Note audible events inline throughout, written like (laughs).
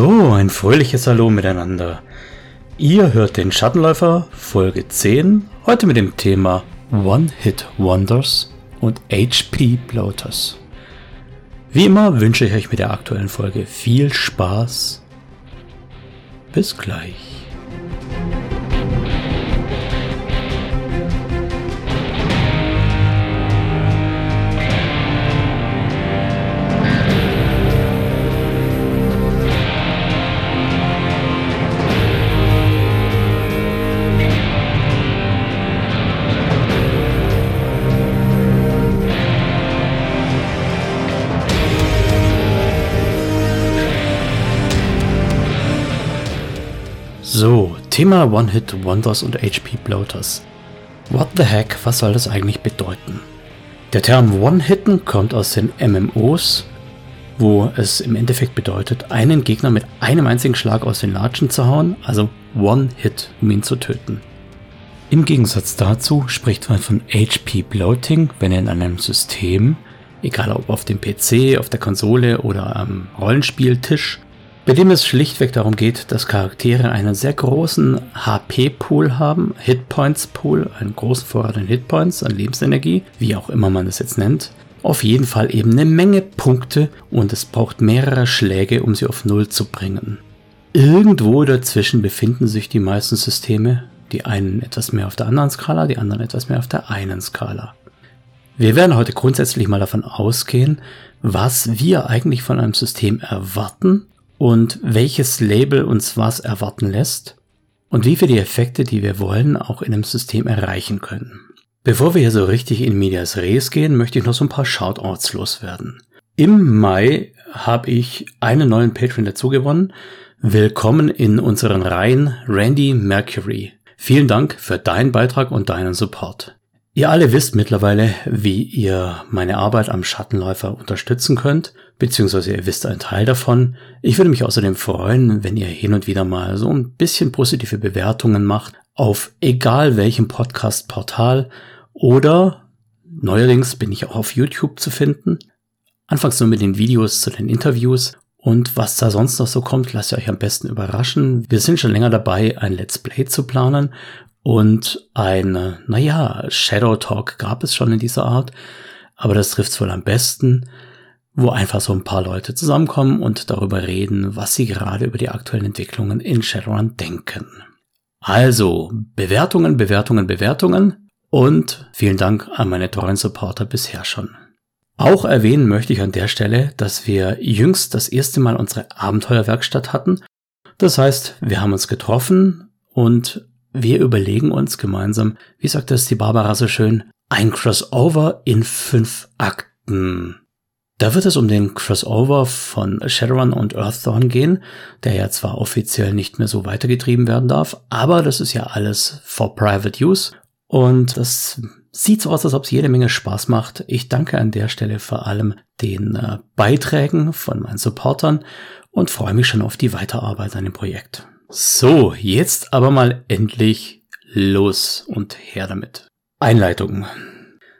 So, ein fröhliches Hallo miteinander. Ihr hört den Schattenläufer Folge 10, heute mit dem Thema One-Hit-Wonders und HP Bloaters. Wie immer wünsche ich euch mit der aktuellen Folge viel Spaß. Bis gleich. Thema One-Hit-Wonders und HP Bloaters. What the heck, was soll das eigentlich bedeuten? Der Term One-Hitten kommt aus den MMOs, wo es im Endeffekt bedeutet, einen Gegner mit einem einzigen Schlag aus den Latschen zu hauen, also One-Hit, um ihn zu töten. Im Gegensatz dazu spricht man von HP Bloating, wenn er in einem System, egal ob auf dem PC, auf der Konsole oder am Rollenspieltisch, bei dem es schlichtweg darum geht, dass Charaktere einen sehr großen HP-Pool haben, Hitpoints-Pool, einen großen Vorrat an Hitpoints, an Lebensenergie, wie auch immer man das jetzt nennt. Auf jeden Fall eben eine Menge Punkte und es braucht mehrere Schläge, um sie auf Null zu bringen. Irgendwo dazwischen befinden sich die meisten Systeme, die einen etwas mehr auf der anderen Skala, die anderen etwas mehr auf der einen Skala. Wir werden heute grundsätzlich mal davon ausgehen, was wir eigentlich von einem System erwarten und welches Label uns was erwarten lässt und wie wir die Effekte, die wir wollen, auch in einem System erreichen können. Bevor wir hier so richtig in Medias Res gehen, möchte ich noch so ein paar Shoutouts loswerden. Im Mai habe ich einen neuen Patreon dazu gewonnen. Willkommen in unseren Reihen, Randy Mercury. Vielen Dank für deinen Beitrag und deinen Support. Ihr alle wisst mittlerweile, wie ihr meine Arbeit am Schattenläufer unterstützen könnt, beziehungsweise ihr wisst einen Teil davon. Ich würde mich außerdem freuen, wenn ihr hin und wieder mal so ein bisschen positive Bewertungen macht auf egal welchem Podcast-Portal oder neuerdings bin ich auch auf YouTube zu finden. Anfangs nur mit den Videos zu den Interviews und was da sonst noch so kommt, lasst ihr euch am besten überraschen. Wir sind schon länger dabei, ein Let's Play zu planen und ein, naja, Shadow Talk gab es schon in dieser Art, aber das trifft wohl am besten, wo einfach so ein paar Leute zusammenkommen und darüber reden, was sie gerade über die aktuellen Entwicklungen in Shadowrun denken. Also, Bewertungen, Bewertungen, Bewertungen und vielen Dank an meine treuen Supporter bisher schon. Auch erwähnen möchte ich an der Stelle, dass wir jüngst das erste Mal unsere Abenteuerwerkstatt hatten. Das heißt, wir haben uns getroffen und wir überlegen uns gemeinsam, wie sagt das die Barbara so schön, ein Crossover in fünf Akten. Da wird es um den Crossover von Shadowrun und Earthdawn gehen, der ja zwar offiziell nicht mehr so weitergetrieben werden darf, aber das ist ja alles for private use und das sieht so aus, als ob es jede Menge Spaß macht. Ich danke an der Stelle vor allem den äh, Beiträgen von meinen Supportern und freue mich schon auf die Weiterarbeit an dem Projekt. So, jetzt aber mal endlich los und her damit. Einleitung.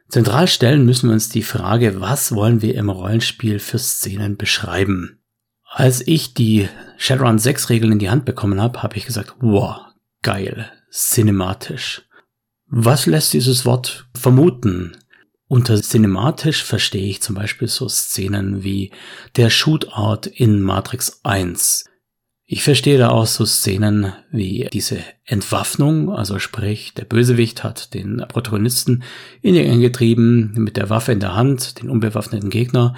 Zentral stellen müssen wir uns die Frage, was wollen wir im Rollenspiel für Szenen beschreiben? Als ich die Shadowrun 6 Regeln in die Hand bekommen habe, habe ich gesagt, wow, geil, cinematisch. Was lässt dieses Wort vermuten? Unter cinematisch verstehe ich zum Beispiel so Szenen wie der Shootout in Matrix 1, ich verstehe da auch so Szenen wie diese Entwaffnung, also sprich, der Bösewicht hat den Protagonisten in die Enge getrieben, mit der Waffe in der Hand, den unbewaffneten Gegner,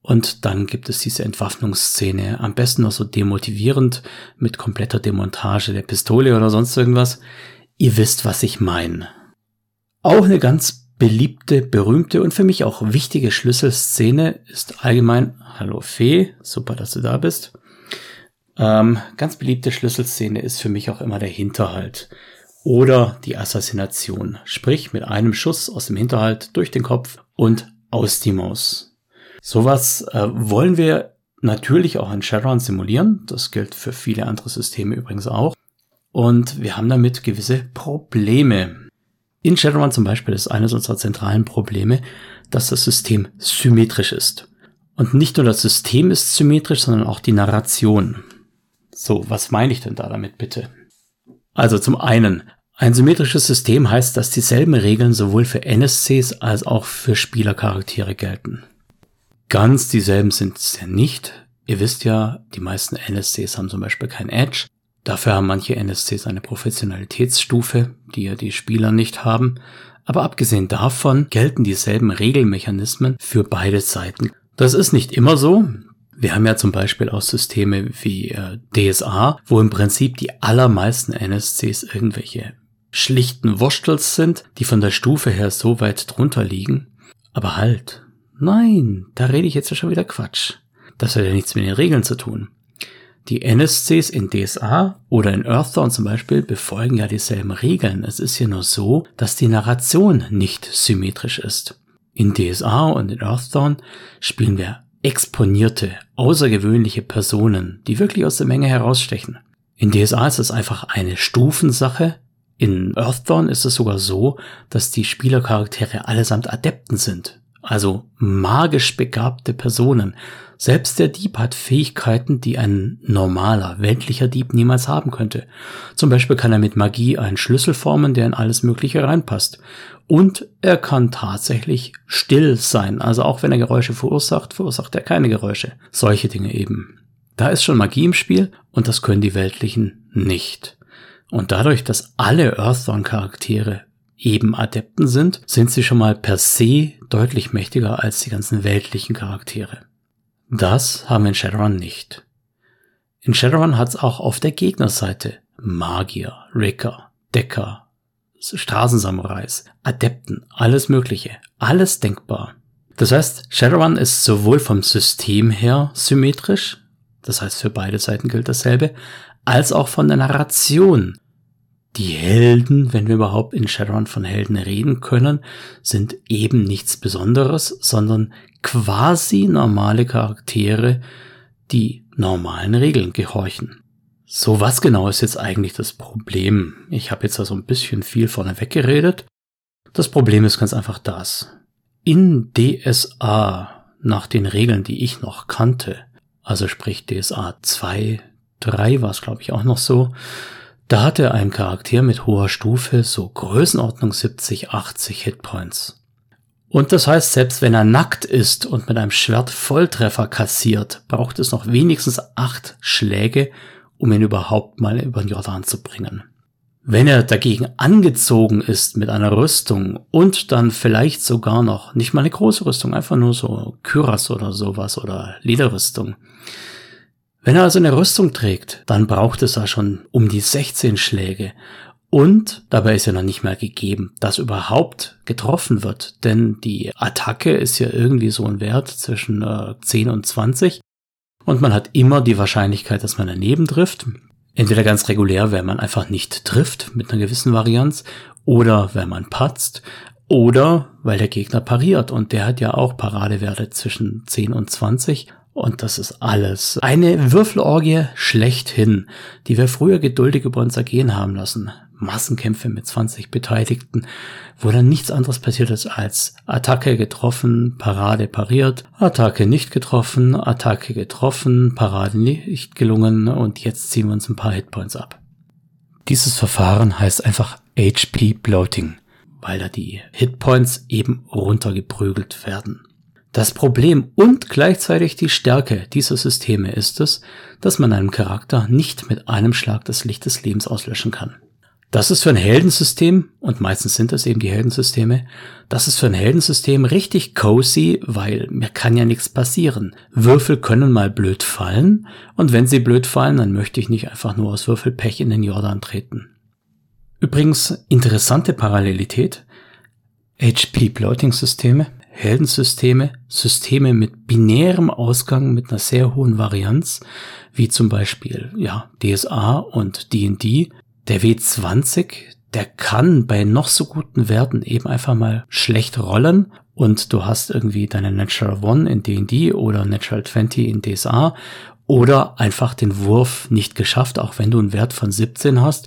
und dann gibt es diese Entwaffnungsszene, am besten noch so demotivierend, mit kompletter Demontage der Pistole oder sonst irgendwas. Ihr wisst, was ich meine. Auch eine ganz beliebte, berühmte und für mich auch wichtige Schlüsselszene ist allgemein, hallo Fee, super, dass du da bist, ähm, ganz beliebte Schlüsselszene ist für mich auch immer der Hinterhalt oder die Assassination. Sprich, mit einem Schuss aus dem Hinterhalt durch den Kopf und aus die Maus. Sowas äh, wollen wir natürlich auch in Shadowrun simulieren. Das gilt für viele andere Systeme übrigens auch. Und wir haben damit gewisse Probleme. In Shadowrun zum Beispiel ist eines unserer zentralen Probleme, dass das System symmetrisch ist. Und nicht nur das System ist symmetrisch, sondern auch die Narration. So, was meine ich denn da damit bitte? Also zum einen, ein symmetrisches System heißt, dass dieselben Regeln sowohl für NSCs als auch für Spielercharaktere gelten. Ganz dieselben sind es ja nicht. Ihr wisst ja, die meisten NSCs haben zum Beispiel kein Edge. Dafür haben manche NSCs eine Professionalitätsstufe, die ja die Spieler nicht haben. Aber abgesehen davon gelten dieselben Regelmechanismen für beide Seiten. Das ist nicht immer so. Wir haben ja zum Beispiel auch Systeme wie äh, DSA, wo im Prinzip die allermeisten NSCs irgendwelche schlichten Wurstels sind, die von der Stufe her so weit drunter liegen. Aber halt, nein, da rede ich jetzt ja schon wieder Quatsch. Das hat ja nichts mit den Regeln zu tun. Die NSCs in DSA oder in Earthdawn zum Beispiel befolgen ja dieselben Regeln. Es ist ja nur so, dass die Narration nicht symmetrisch ist. In DSA und in Earthdawn spielen wir exponierte, außergewöhnliche Personen, die wirklich aus der Menge herausstechen. In DSA ist es einfach eine Stufensache. In Earthdawn ist es sogar so, dass die Spielercharaktere allesamt Adepten sind. Also magisch begabte Personen. Selbst der Dieb hat Fähigkeiten, die ein normaler, weltlicher Dieb niemals haben könnte. Zum Beispiel kann er mit Magie einen Schlüssel formen, der in alles Mögliche reinpasst. Und er kann tatsächlich still sein. Also auch wenn er Geräusche verursacht, verursacht er keine Geräusche. Solche Dinge eben. Da ist schon Magie im Spiel und das können die Weltlichen nicht. Und dadurch, dass alle Earthdawn-Charaktere eben Adepten sind, sind sie schon mal per se deutlich mächtiger als die ganzen weltlichen Charaktere. Das haben wir in Shadowrun nicht. In Shadowrun hat es auch auf der Gegnerseite Magier, Ricker, Decker, Straßensamurais, Adepten, alles Mögliche, alles denkbar. Das heißt, Shadowrun ist sowohl vom System her symmetrisch, das heißt für beide Seiten gilt dasselbe, als auch von der Narration. Die Helden, wenn wir überhaupt in Shadowrun von Helden reden können, sind eben nichts Besonderes, sondern quasi normale Charaktere, die normalen Regeln gehorchen. So, was genau ist jetzt eigentlich das Problem? Ich habe jetzt also ein bisschen viel vorneweg geredet. Das Problem ist ganz einfach das. In DSA, nach den Regeln, die ich noch kannte, also sprich DSA 2, 3 war es glaube ich auch noch so, da hatte ein Charakter mit hoher Stufe so Größenordnung 70, 80 Hitpoints. Und das heißt, selbst wenn er nackt ist und mit einem Schwert Volltreffer kassiert, braucht es noch wenigstens acht Schläge, um ihn überhaupt mal über den Jordan zu bringen. Wenn er dagegen angezogen ist mit einer Rüstung und dann vielleicht sogar noch, nicht mal eine große Rüstung, einfach nur so Kyras oder sowas oder Lederrüstung. Wenn er also eine Rüstung trägt, dann braucht es da schon um die 16 Schläge. Und dabei ist ja noch nicht mal gegeben, dass überhaupt getroffen wird, denn die Attacke ist ja irgendwie so ein Wert zwischen äh, 10 und 20 und man hat immer die Wahrscheinlichkeit, dass man daneben trifft. Entweder ganz regulär, wenn man einfach nicht trifft mit einer gewissen Varianz oder wenn man patzt oder weil der Gegner pariert. Und der hat ja auch Paradewerte zwischen 10 und 20 und das ist alles. Eine Würfelorgie schlechthin, die wir früher geduldig über uns ergehen haben lassen. Massenkämpfe mit 20 Beteiligten, wo dann nichts anderes passiert ist als Attacke getroffen, Parade pariert, Attacke nicht getroffen, Attacke getroffen, Parade nicht gelungen und jetzt ziehen wir uns ein paar Hitpoints ab. Dieses Verfahren heißt einfach HP Bloating, weil da die Hitpoints eben runtergeprügelt werden. Das Problem und gleichzeitig die Stärke dieser Systeme ist es, dass man einem Charakter nicht mit einem Schlag das Licht des Lebens auslöschen kann. Das ist für ein Heldensystem, und meistens sind das eben die Heldensysteme, das ist für ein Heldensystem richtig cozy, weil mir kann ja nichts passieren. Würfel können mal blöd fallen, und wenn sie blöd fallen, dann möchte ich nicht einfach nur aus Würfelpech in den Jordan treten. Übrigens, interessante Parallelität. HP-Bloating-Systeme, Heldensysteme, Systeme mit binärem Ausgang mit einer sehr hohen Varianz, wie zum Beispiel, ja, DSA und D&D, der W20, der kann bei noch so guten Werten eben einfach mal schlecht rollen und du hast irgendwie deine Natural One in D&D oder Natural 20 in DSA oder einfach den Wurf nicht geschafft, auch wenn du einen Wert von 17 hast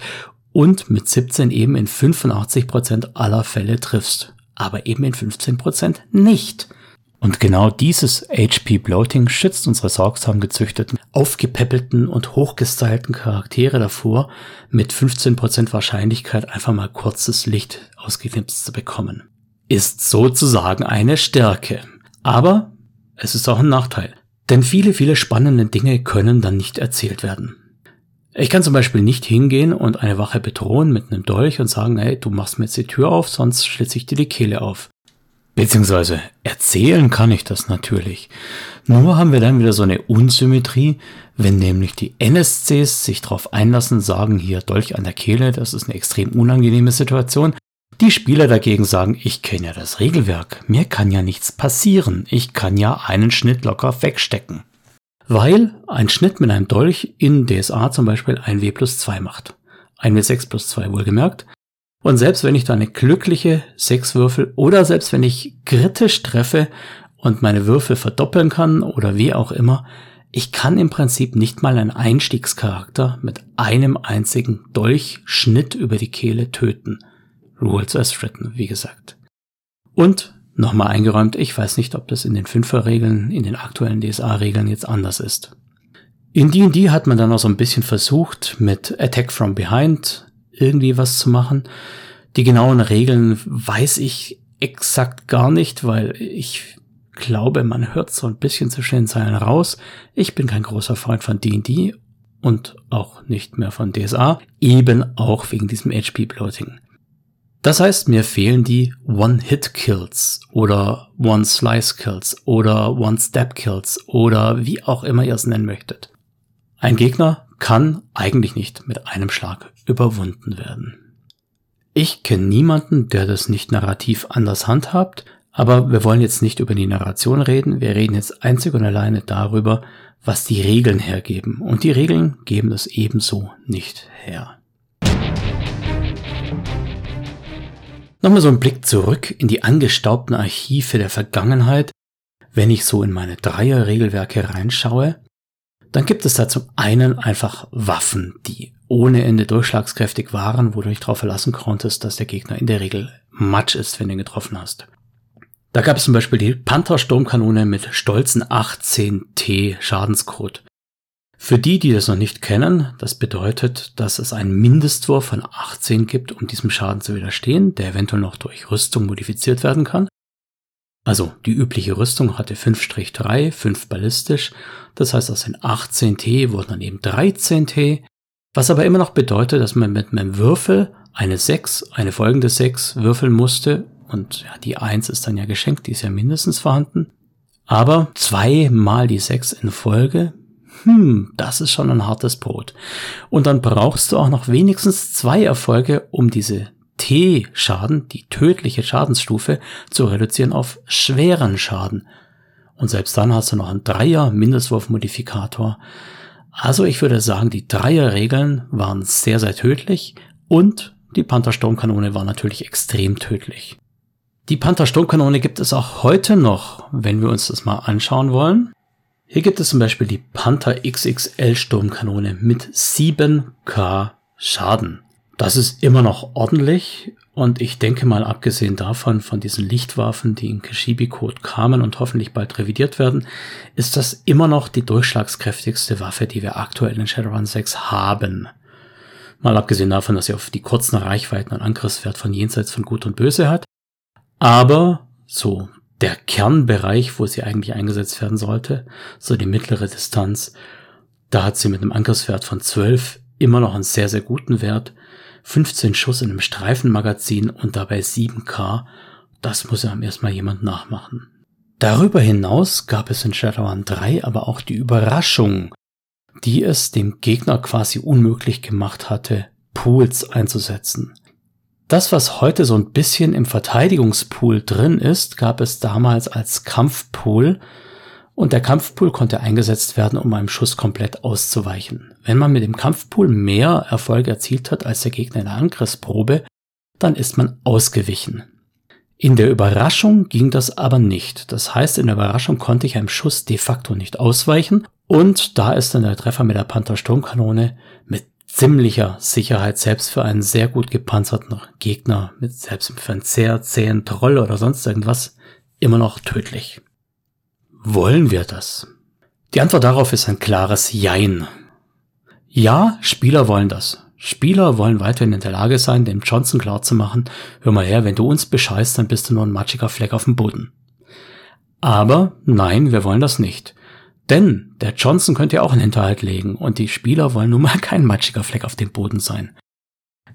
und mit 17 eben in 85% aller Fälle triffst, aber eben in 15% nicht. Und genau dieses HP Bloating schützt unsere sorgsam gezüchteten, aufgepäppelten und hochgestylten Charaktere davor, mit 15% Wahrscheinlichkeit einfach mal kurzes Licht ausgeknipst zu bekommen. Ist sozusagen eine Stärke. Aber es ist auch ein Nachteil. Denn viele, viele spannende Dinge können dann nicht erzählt werden. Ich kann zum Beispiel nicht hingehen und eine Wache bedrohen mit einem Dolch und sagen, hey, du machst mir jetzt die Tür auf, sonst schlitze ich dir die Kehle auf. Beziehungsweise erzählen kann ich das natürlich. Nur haben wir dann wieder so eine Unsymmetrie, wenn nämlich die NSCs sich darauf einlassen, sagen hier Dolch an der Kehle, das ist eine extrem unangenehme Situation. Die Spieler dagegen sagen, ich kenne ja das Regelwerk, mir kann ja nichts passieren, ich kann ja einen Schnitt locker wegstecken. Weil ein Schnitt mit einem Dolch in DSA zum Beispiel ein W plus 2 macht. Ein W6 plus 2 wohlgemerkt. Und selbst wenn ich da eine glückliche 6 würfel oder selbst wenn ich kritisch treffe und meine Würfel verdoppeln kann oder wie auch immer, ich kann im Prinzip nicht mal einen Einstiegscharakter mit einem einzigen Dolchschnitt über die Kehle töten. Rules as written, wie gesagt. Und nochmal eingeräumt, ich weiß nicht, ob das in den Fünfer-Regeln, in den aktuellen DSA-Regeln jetzt anders ist. In D&D hat man dann auch so ein bisschen versucht, mit Attack from Behind irgendwie was zu machen. Die genauen Regeln weiß ich exakt gar nicht, weil ich glaube, man hört so ein bisschen zwischen den Zeilen raus. Ich bin kein großer Freund von D&D und auch nicht mehr von DSA, eben auch wegen diesem HP-Bloating. Das heißt, mir fehlen die One-Hit-Kills oder One-Slice-Kills oder One-Step-Kills oder wie auch immer ihr es nennen möchtet. Ein Gegner kann eigentlich nicht mit einem Schlag überwunden werden. Ich kenne niemanden, der das nicht narrativ anders handhabt, aber wir wollen jetzt nicht über die Narration reden, wir reden jetzt einzig und alleine darüber, was die Regeln hergeben. Und die Regeln geben es ebenso nicht her. Nochmal so ein Blick zurück in die angestaubten Archive der Vergangenheit. Wenn ich so in meine Dreier-Regelwerke reinschaue, dann gibt es da zum einen einfach Waffen, die ohne Ende durchschlagskräftig waren, wo du dich darauf verlassen konntest, dass der Gegner in der Regel Matsch ist, wenn du ihn getroffen hast. Da gab es zum Beispiel die Panther-Sturmkanone mit stolzen 18 T Schadenscode. Für die, die das noch nicht kennen, das bedeutet, dass es einen Mindestwurf von 18 gibt, um diesem Schaden zu widerstehen, der eventuell noch durch Rüstung modifiziert werden kann. Also die übliche Rüstung hatte 5-3, 5 ballistisch, das heißt aus den 18 T wurden dann eben 13 T, was aber immer noch bedeutet, dass man mit einem Würfel eine 6, eine folgende 6 würfeln musste und ja, die 1 ist dann ja geschenkt, die ist ja mindestens vorhanden. Aber zweimal die 6 in Folge hm, das ist schon ein hartes Brot. Und dann brauchst du auch noch wenigstens zwei Erfolge, um diese T-Schaden, die tödliche Schadensstufe, zu reduzieren auf schweren Schaden. Und selbst dann hast du noch einen Dreier Mindestwurfmodifikator. Also ich würde sagen, die Dreier-Regeln waren sehr, sehr tödlich und die Panther-Sturmkanone war natürlich extrem tödlich. Die Panther-Sturmkanone gibt es auch heute noch, wenn wir uns das mal anschauen wollen. Hier gibt es zum Beispiel die Panther XXL Sturmkanone mit 7k Schaden. Das ist immer noch ordentlich und ich denke mal, abgesehen davon, von diesen Lichtwaffen, die in Kashibi-Code kamen und hoffentlich bald revidiert werden, ist das immer noch die durchschlagskräftigste Waffe, die wir aktuell in Shadowrun 6 haben. Mal abgesehen davon, dass sie auf die kurzen Reichweiten einen Angriffswert von jenseits von Gut und Böse hat. Aber so der Kernbereich, wo sie eigentlich eingesetzt werden sollte, so die mittlere Distanz, da hat sie mit einem Angriffswert von 12 immer noch einen sehr, sehr guten Wert. 15 Schuss in einem Streifenmagazin und dabei 7K, das muss ja erstmal jemand nachmachen. Darüber hinaus gab es in Shadowrun 3 aber auch die Überraschung, die es dem Gegner quasi unmöglich gemacht hatte, Pools einzusetzen. Das, was heute so ein bisschen im Verteidigungspool drin ist, gab es damals als Kampfpool. Und der Kampfpool konnte eingesetzt werden, um einem Schuss komplett auszuweichen. Wenn man mit dem Kampfpool mehr Erfolge erzielt hat als der Gegner in der Angriffsprobe, dann ist man ausgewichen. In der Überraschung ging das aber nicht. Das heißt, in der Überraschung konnte ich einem Schuss de facto nicht ausweichen und da ist dann der Treffer mit der Panther Sturmkanone mit ziemlicher Sicherheit, selbst für einen sehr gut gepanzerten Gegner, mit selbst für einen sehr zähen Troll oder sonst irgendwas, immer noch tödlich. wollen wir das? Die Antwort darauf ist ein klares Jein. Ja, Spieler wollen das. Spieler wollen weiterhin in der Lage sein, dem Johnson klarzumachen, hör mal her, wenn du uns bescheißt, dann bist du nur ein matschiger Fleck auf dem Boden. Aber nein, wir wollen das nicht. Denn der Johnson könnte ja auch einen Hinterhalt legen und die Spieler wollen nun mal (laughs) kein matschiger Fleck auf dem Boden sein.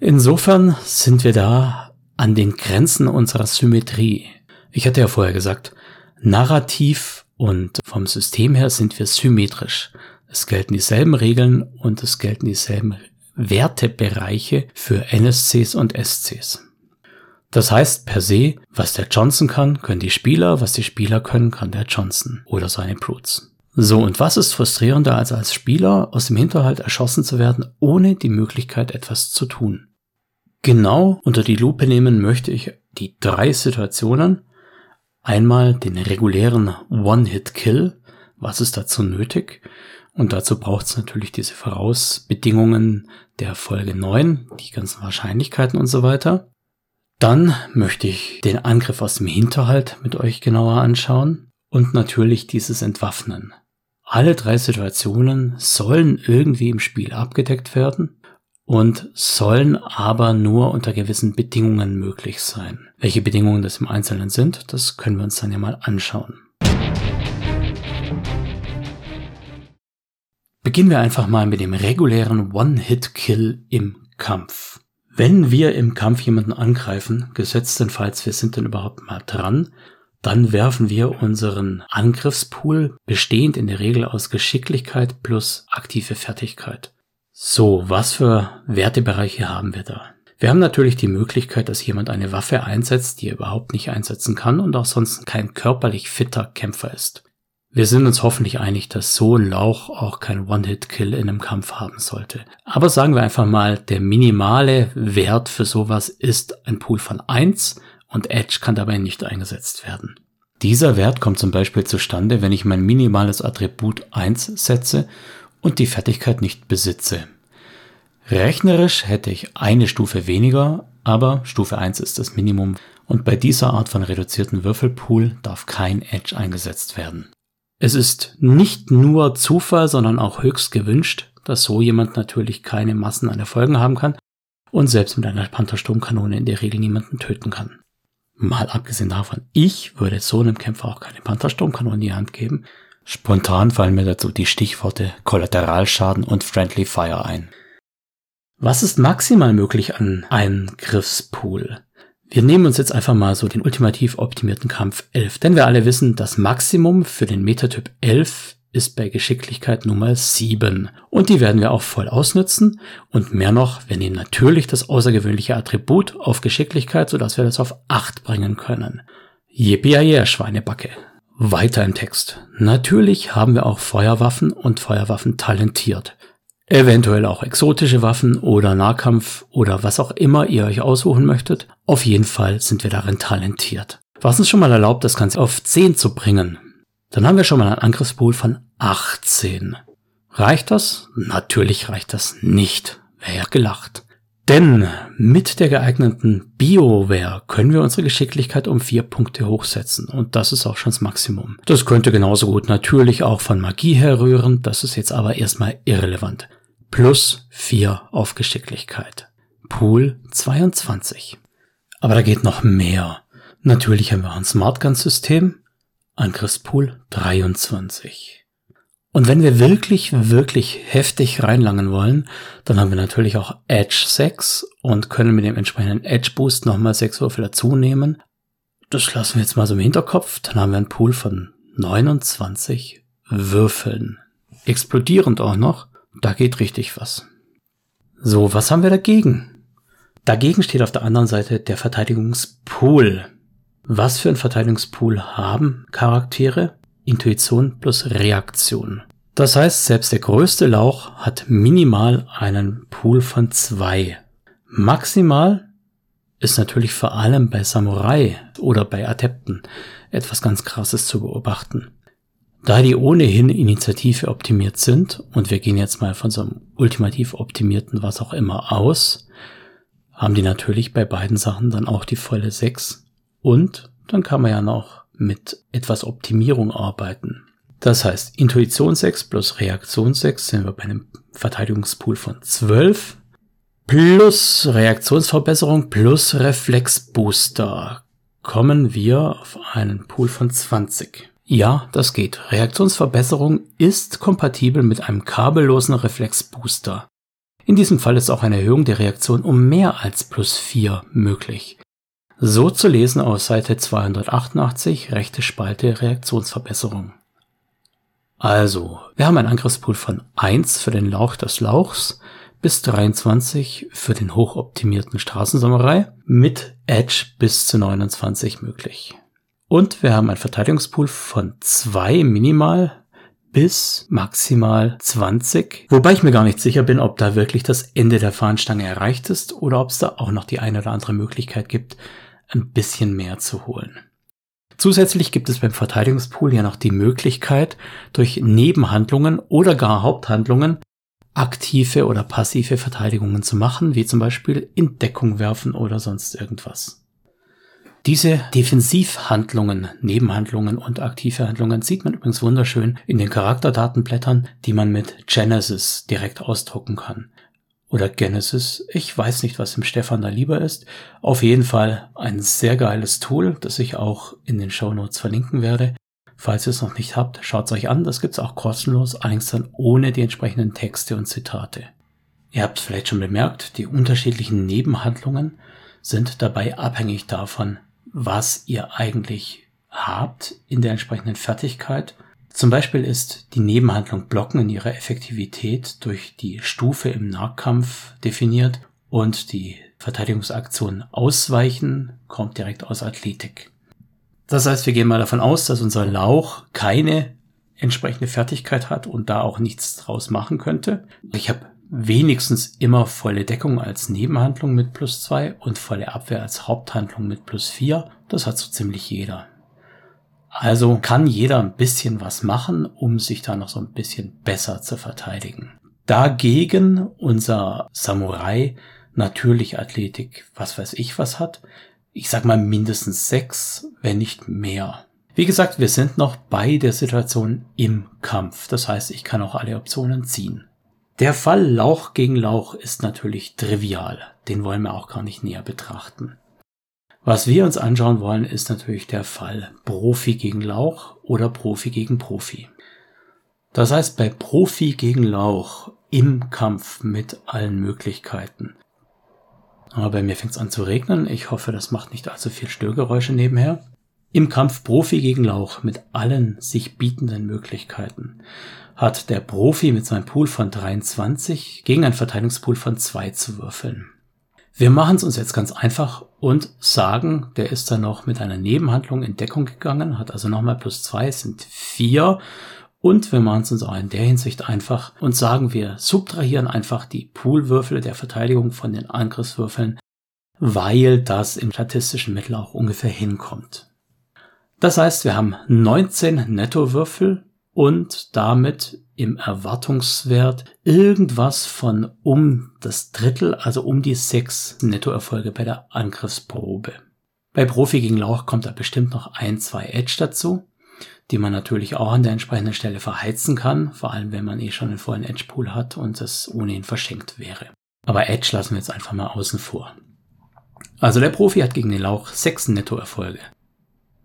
Insofern sind wir da an den Grenzen unserer Symmetrie. Ich hatte ja vorher gesagt, narrativ und vom System her sind wir symmetrisch. Es gelten dieselben Regeln und es gelten dieselben Wertebereiche für NSCs und SCs. Das heißt per se, was der Johnson kann, können die Spieler, was die Spieler können, kann der Johnson oder seine Brutes. So, und was ist frustrierender als als Spieler aus dem Hinterhalt erschossen zu werden, ohne die Möglichkeit etwas zu tun? Genau unter die Lupe nehmen möchte ich die drei Situationen. Einmal den regulären One-Hit-Kill. Was ist dazu nötig? Und dazu braucht es natürlich diese Vorausbedingungen der Folge 9, die ganzen Wahrscheinlichkeiten und so weiter. Dann möchte ich den Angriff aus dem Hinterhalt mit euch genauer anschauen und natürlich dieses Entwaffnen. Alle drei Situationen sollen irgendwie im Spiel abgedeckt werden und sollen aber nur unter gewissen Bedingungen möglich sein. Welche Bedingungen das im Einzelnen sind, das können wir uns dann ja mal anschauen. Beginnen wir einfach mal mit dem regulären One-Hit-Kill im Kampf. Wenn wir im Kampf jemanden angreifen, gesetztenfalls wir sind dann überhaupt mal dran, dann werfen wir unseren Angriffspool bestehend in der Regel aus Geschicklichkeit plus aktive Fertigkeit. So, was für Wertebereiche haben wir da? Wir haben natürlich die Möglichkeit, dass jemand eine Waffe einsetzt, die er überhaupt nicht einsetzen kann und auch sonst kein körperlich fitter Kämpfer ist. Wir sind uns hoffentlich einig, dass so ein Lauch auch kein One-Hit-Kill in einem Kampf haben sollte. Aber sagen wir einfach mal, der minimale Wert für sowas ist ein Pool von 1 und Edge kann dabei nicht eingesetzt werden. Dieser Wert kommt zum Beispiel zustande, wenn ich mein minimales Attribut 1 setze und die Fertigkeit nicht besitze. Rechnerisch hätte ich eine Stufe weniger, aber Stufe 1 ist das Minimum und bei dieser Art von reduzierten Würfelpool darf kein Edge eingesetzt werden. Es ist nicht nur Zufall, sondern auch höchst gewünscht, dass so jemand natürlich keine Massen an Erfolgen haben kann und selbst mit einer Panthersturmkanone in der Regel niemanden töten kann. Mal abgesehen davon, ich würde so einem Kämpfer auch keine Panthersturmkanone in die Hand geben. Spontan fallen mir dazu die Stichworte Kollateralschaden und Friendly Fire ein. Was ist maximal möglich an Eingriffspool? Wir nehmen uns jetzt einfach mal so den ultimativ optimierten Kampf 11, denn wir alle wissen, das Maximum für den Metatyp 11 ist bei Geschicklichkeit Nummer 7. Und die werden wir auch voll ausnutzen. Und mehr noch, wir nehmen natürlich das außergewöhnliche Attribut auf Geschicklichkeit, sodass wir das auf 8 bringen können. Yippie Schweinebacke. Weiter im Text. Natürlich haben wir auch Feuerwaffen und Feuerwaffen talentiert. Eventuell auch exotische Waffen oder Nahkampf oder was auch immer ihr euch aussuchen möchtet. Auf jeden Fall sind wir darin talentiert. Was uns schon mal erlaubt, das Ganze auf 10 zu bringen. Dann haben wir schon mal einen Angriffspool von 18. Reicht das? Natürlich reicht das nicht. Wäre ja gelacht. Denn mit der geeigneten BioWare können wir unsere Geschicklichkeit um vier Punkte hochsetzen. Und das ist auch schon das Maximum. Das könnte genauso gut natürlich auch von Magie herrühren. Das ist jetzt aber erstmal irrelevant plus 4 auf Geschicklichkeit. Pool 22. Aber da geht noch mehr. Natürlich haben wir ein Smart Gun System. Angriffspool 23. Und wenn wir wirklich, wirklich heftig reinlangen wollen, dann haben wir natürlich auch Edge 6 und können mit dem entsprechenden Edge Boost nochmal 6 Würfel dazu nehmen. Das lassen wir jetzt mal so im Hinterkopf. Dann haben wir einen Pool von 29 Würfeln. Explodierend auch noch. Da geht richtig was. So, was haben wir dagegen? Dagegen steht auf der anderen Seite der Verteidigungspool. Was für ein Verteidigungspool haben Charaktere? Intuition plus Reaktion. Das heißt, selbst der größte Lauch hat minimal einen Pool von zwei. Maximal ist natürlich vor allem bei Samurai oder bei Adepten etwas ganz Krasses zu beobachten. Da die ohnehin Initiative optimiert sind, und wir gehen jetzt mal von so einem ultimativ optimierten was auch immer aus, haben die natürlich bei beiden Sachen dann auch die volle 6. Und dann kann man ja noch mit etwas Optimierung arbeiten. Das heißt, Intuition 6 plus Reaktion 6 sind wir bei einem Verteidigungspool von 12 plus Reaktionsverbesserung plus Reflexbooster kommen wir auf einen Pool von 20. Ja, das geht. Reaktionsverbesserung ist kompatibel mit einem kabellosen Reflexbooster. In diesem Fall ist auch eine Erhöhung der Reaktion um mehr als plus 4 möglich. So zu lesen aus Seite 288, rechte Spalte Reaktionsverbesserung. Also, wir haben einen Angriffspool von 1 für den Lauch des Lauchs bis 23 für den hochoptimierten Straßensamurai mit Edge bis zu 29 möglich. Und wir haben einen Verteidigungspool von 2 minimal bis maximal 20, wobei ich mir gar nicht sicher bin, ob da wirklich das Ende der Fahnenstange erreicht ist oder ob es da auch noch die eine oder andere Möglichkeit gibt, ein bisschen mehr zu holen. Zusätzlich gibt es beim Verteidigungspool ja noch die Möglichkeit, durch Nebenhandlungen oder gar Haupthandlungen aktive oder passive Verteidigungen zu machen, wie zum Beispiel in Deckung werfen oder sonst irgendwas. Diese Defensivhandlungen, Nebenhandlungen und aktive Handlungen sieht man übrigens wunderschön in den Charakterdatenblättern, die man mit Genesis direkt ausdrucken kann. Oder Genesis, ich weiß nicht, was dem Stefan da lieber ist. Auf jeden Fall ein sehr geiles Tool, das ich auch in den Show Notes verlinken werde. Falls ihr es noch nicht habt, schaut es euch an. Das gibt's auch kostenlos, allerdings dann ohne die entsprechenden Texte und Zitate. Ihr habt vielleicht schon bemerkt, die unterschiedlichen Nebenhandlungen sind dabei abhängig davon, was ihr eigentlich habt in der entsprechenden Fertigkeit. Zum Beispiel ist die Nebenhandlung Blocken in ihrer Effektivität durch die Stufe im Nahkampf definiert und die Verteidigungsaktion Ausweichen kommt direkt aus Athletik. Das heißt, wir gehen mal davon aus, dass unser Lauch keine entsprechende Fertigkeit hat und da auch nichts draus machen könnte. Ich habe wenigstens immer volle Deckung als Nebenhandlung mit plus zwei und volle Abwehr als Haupthandlung mit plus vier. Das hat so ziemlich jeder. Also kann jeder ein bisschen was machen, um sich da noch so ein bisschen besser zu verteidigen. Dagegen unser Samurai natürlich Athletik, was weiß ich was hat, ich sag mal mindestens sechs, wenn nicht mehr. Wie gesagt, wir sind noch bei der Situation im Kampf. Das heißt, ich kann auch alle Optionen ziehen. Der Fall Lauch gegen Lauch ist natürlich trivial. Den wollen wir auch gar nicht näher betrachten. Was wir uns anschauen wollen, ist natürlich der Fall Profi gegen Lauch oder Profi gegen Profi. Das heißt, bei Profi gegen Lauch im Kampf mit allen Möglichkeiten aber bei mir fängt es an zu regnen. Ich hoffe, das macht nicht allzu viel Störgeräusche nebenher. Im Kampf Profi gegen Lauch mit allen sich bietenden Möglichkeiten hat der Profi mit seinem Pool von 23 gegen einen Verteidigungspool von 2 zu würfeln. Wir machen es uns jetzt ganz einfach und sagen, der ist dann noch mit einer Nebenhandlung in Deckung gegangen, hat also nochmal plus 2, sind 4 und wir machen es uns auch in der Hinsicht einfach und sagen, wir subtrahieren einfach die Poolwürfel der Verteidigung von den Angriffswürfeln, weil das im statistischen Mittel auch ungefähr hinkommt. Das heißt, wir haben 19 Nettowürfel und damit im Erwartungswert irgendwas von um das Drittel, also um die sechs Nettoerfolge bei der Angriffsprobe. Bei Profi gegen Lauch kommt da bestimmt noch ein, zwei Edge dazu die man natürlich auch an der entsprechenden Stelle verheizen kann, vor allem wenn man eh schon einen vollen Edge Pool hat und es ohnehin verschenkt wäre. Aber Edge lassen wir jetzt einfach mal außen vor. Also der Profi hat gegen den Lauch sechs Nettoerfolge.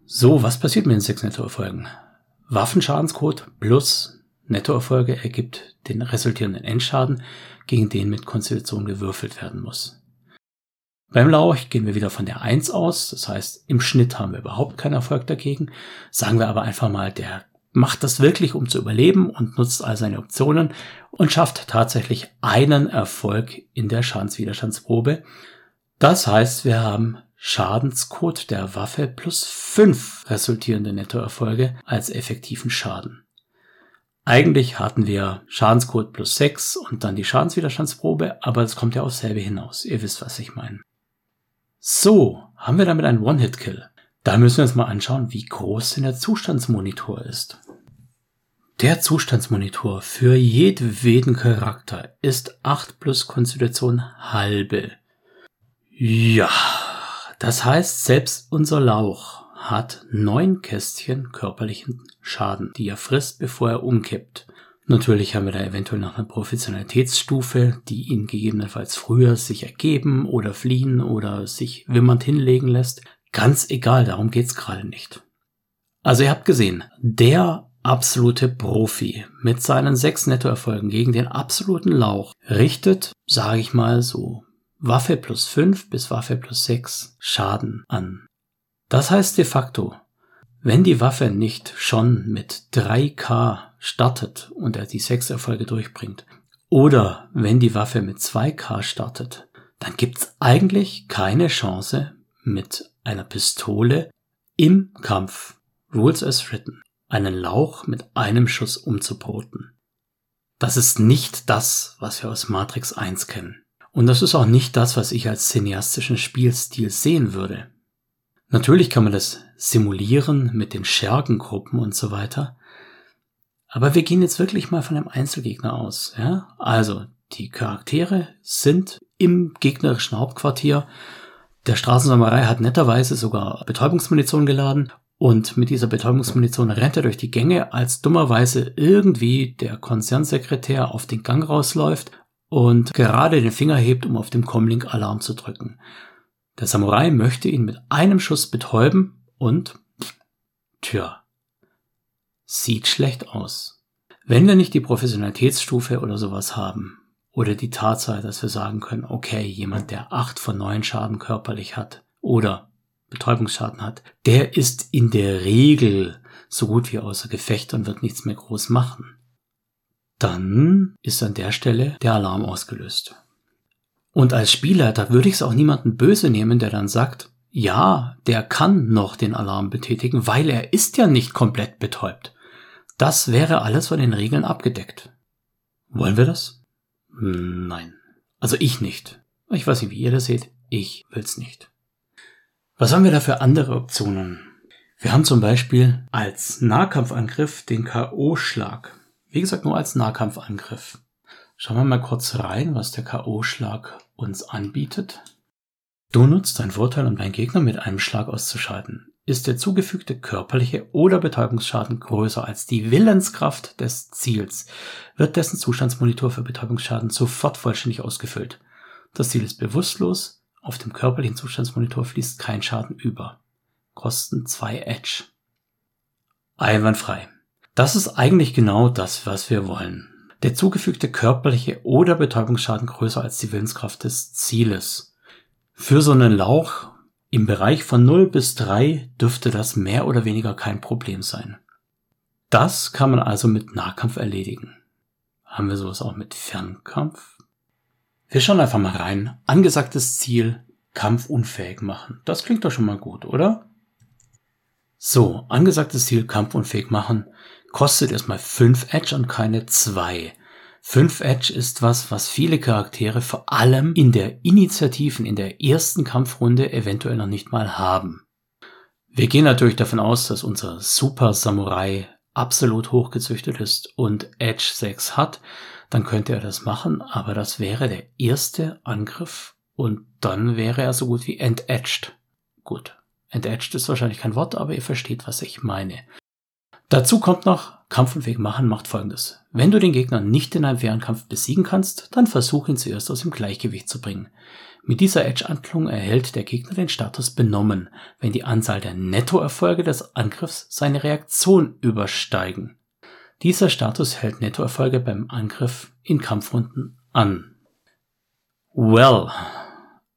So, was passiert mit den sechs Nettoerfolgen? Waffenschadenscode plus Nettoerfolge ergibt den resultierenden Endschaden, gegen den mit Konstitution gewürfelt werden muss. Beim Lauch gehen wir wieder von der 1 aus, das heißt, im Schnitt haben wir überhaupt keinen Erfolg dagegen. Sagen wir aber einfach mal, der macht das wirklich, um zu überleben und nutzt all seine Optionen und schafft tatsächlich einen Erfolg in der Schadenswiderstandsprobe. Das heißt, wir haben Schadenscode der Waffe plus 5 resultierende Nettoerfolge als effektiven Schaden. Eigentlich hatten wir Schadenscode plus 6 und dann die Schadenswiderstandsprobe, aber es kommt ja aufs selbe hinaus. Ihr wisst, was ich meine. So, haben wir damit einen One-Hit-Kill. Da müssen wir uns mal anschauen, wie groß denn der Zustandsmonitor ist. Der Zustandsmonitor für jedweden Charakter ist 8 plus Konstitution halbe. Ja, das heißt, selbst unser Lauch hat neun Kästchen körperlichen Schaden, die er frisst, bevor er umkippt. Natürlich haben wir da eventuell noch eine Professionalitätsstufe, die ihn gegebenenfalls früher sich ergeben oder fliehen oder sich wimmernd hinlegen lässt. Ganz egal, darum geht's gerade nicht. Also ihr habt gesehen, der absolute Profi mit seinen sechs Nettoerfolgen gegen den absoluten Lauch richtet, sage ich mal so, Waffe plus fünf bis Waffe plus sechs Schaden an. Das heißt de facto, wenn die Waffe nicht schon mit 3K startet und er die sechs Erfolge durchbringt, oder wenn die Waffe mit 2K startet, dann gibt's eigentlich keine Chance mit einer Pistole im Kampf Rules as written, einen Lauch mit einem Schuss umzuboten. Das ist nicht das, was wir aus Matrix 1 kennen. Und das ist auch nicht das, was ich als cineastischen Spielstil sehen würde. Natürlich kann man das simulieren mit den Schergengruppen und so weiter. Aber wir gehen jetzt wirklich mal von einem Einzelgegner aus. Ja? Also, die Charaktere sind im gegnerischen Hauptquartier. Der Straßensamurai hat netterweise sogar Betäubungsmunition geladen und mit dieser Betäubungsmunition rennt er durch die Gänge, als dummerweise irgendwie der Konzernsekretär auf den Gang rausläuft und gerade den Finger hebt, um auf dem Comlink Alarm zu drücken. Der Samurai möchte ihn mit einem Schuss betäuben und, tja, sieht schlecht aus. Wenn wir nicht die Professionalitätsstufe oder sowas haben, oder die Tatsache, dass wir sagen können, okay, jemand, der acht von neun Schaden körperlich hat, oder Betäubungsschaden hat, der ist in der Regel so gut wie außer Gefecht und wird nichts mehr groß machen. Dann ist an der Stelle der Alarm ausgelöst. Und als Spieler, da würde ich es auch niemanden böse nehmen, der dann sagt, ja, der kann noch den Alarm betätigen, weil er ist ja nicht komplett betäubt. Das wäre alles von den Regeln abgedeckt. Wollen wir das? Nein. Also ich nicht. Ich weiß nicht, wie ihr das seht. Ich will's nicht. Was haben wir da für andere Optionen? Wir haben zum Beispiel als Nahkampfangriff den K.O.-Schlag. Wie gesagt, nur als Nahkampfangriff. Schauen wir mal kurz rein, was der K.O.-Schlag uns anbietet. Du nutzt deinen Vorteil, um deinen Gegner mit einem Schlag auszuschalten. Ist der zugefügte körperliche oder Betäubungsschaden größer als die Willenskraft des Ziels, wird dessen Zustandsmonitor für Betäubungsschaden sofort vollständig ausgefüllt. Das Ziel ist bewusstlos, auf dem körperlichen Zustandsmonitor fließt kein Schaden über. Kosten 2 Edge. Einwandfrei. Das ist eigentlich genau das, was wir wollen. Der zugefügte körperliche oder Betäubungsschaden größer als die Willenskraft des Zieles. Für so einen Lauch im Bereich von 0 bis 3 dürfte das mehr oder weniger kein Problem sein. Das kann man also mit Nahkampf erledigen. Haben wir sowas auch mit Fernkampf? Wir schauen einfach mal rein. Angesagtes Ziel, kampfunfähig machen. Das klingt doch schon mal gut, oder? So, angesagtes Ziel, kampfunfähig machen, kostet erstmal 5 Edge und keine 2. 5 Edge ist was, was viele Charaktere vor allem in der Initiativen, in der ersten Kampfrunde eventuell noch nicht mal haben. Wir gehen natürlich davon aus, dass unser Super Samurai absolut hochgezüchtet ist und Edge 6 hat dann könnte er das machen, aber das wäre der erste Angriff und dann wäre er so gut wie entedged. Gut, entedged ist wahrscheinlich kein Wort, aber ihr versteht, was ich meine. Dazu kommt noch, Kampfunfähig machen macht folgendes. Wenn du den Gegner nicht in einem fairen Kampf besiegen kannst, dann versuch ihn zuerst aus dem Gleichgewicht zu bringen. Mit dieser Edge-Handlung erhält der Gegner den Status benommen, wenn die Anzahl der Nettoerfolge des Angriffs seine Reaktion übersteigen. Dieser Status hält Nettoerfolge beim Angriff in Kampfrunden an. Well,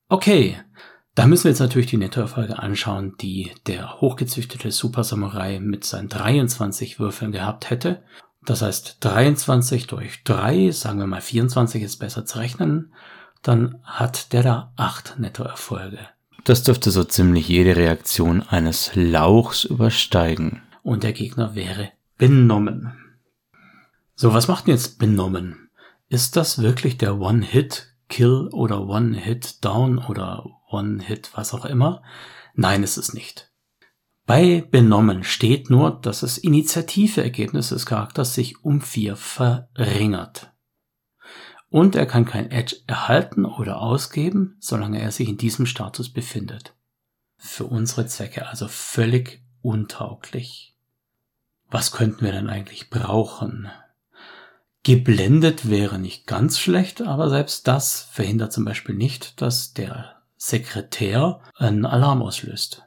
okay. Da müssen wir jetzt natürlich die Nettoerfolge anschauen, die der hochgezüchtete Super Samurai mit seinen 23 Würfeln gehabt hätte. Das heißt 23 durch 3, sagen wir mal 24 ist besser zu rechnen, dann hat der da 8 Nettoerfolge. Das dürfte so ziemlich jede Reaktion eines Lauchs übersteigen. Und der Gegner wäre benommen. So, was macht denn jetzt benommen? Ist das wirklich der One-Hit-Kill oder One-Hit-Down oder One-Hit was auch immer? Nein, ist es nicht. Bei benommen steht nur, dass das Initiative-Ergebnis des Charakters sich um vier verringert. Und er kann kein Edge erhalten oder ausgeben, solange er sich in diesem Status befindet. für unsere Zwecke also völlig untauglich. Was könnten wir denn eigentlich brauchen? Geblendet wäre nicht ganz schlecht, aber selbst das verhindert zum Beispiel nicht, dass der Sekretär einen Alarm auslöst.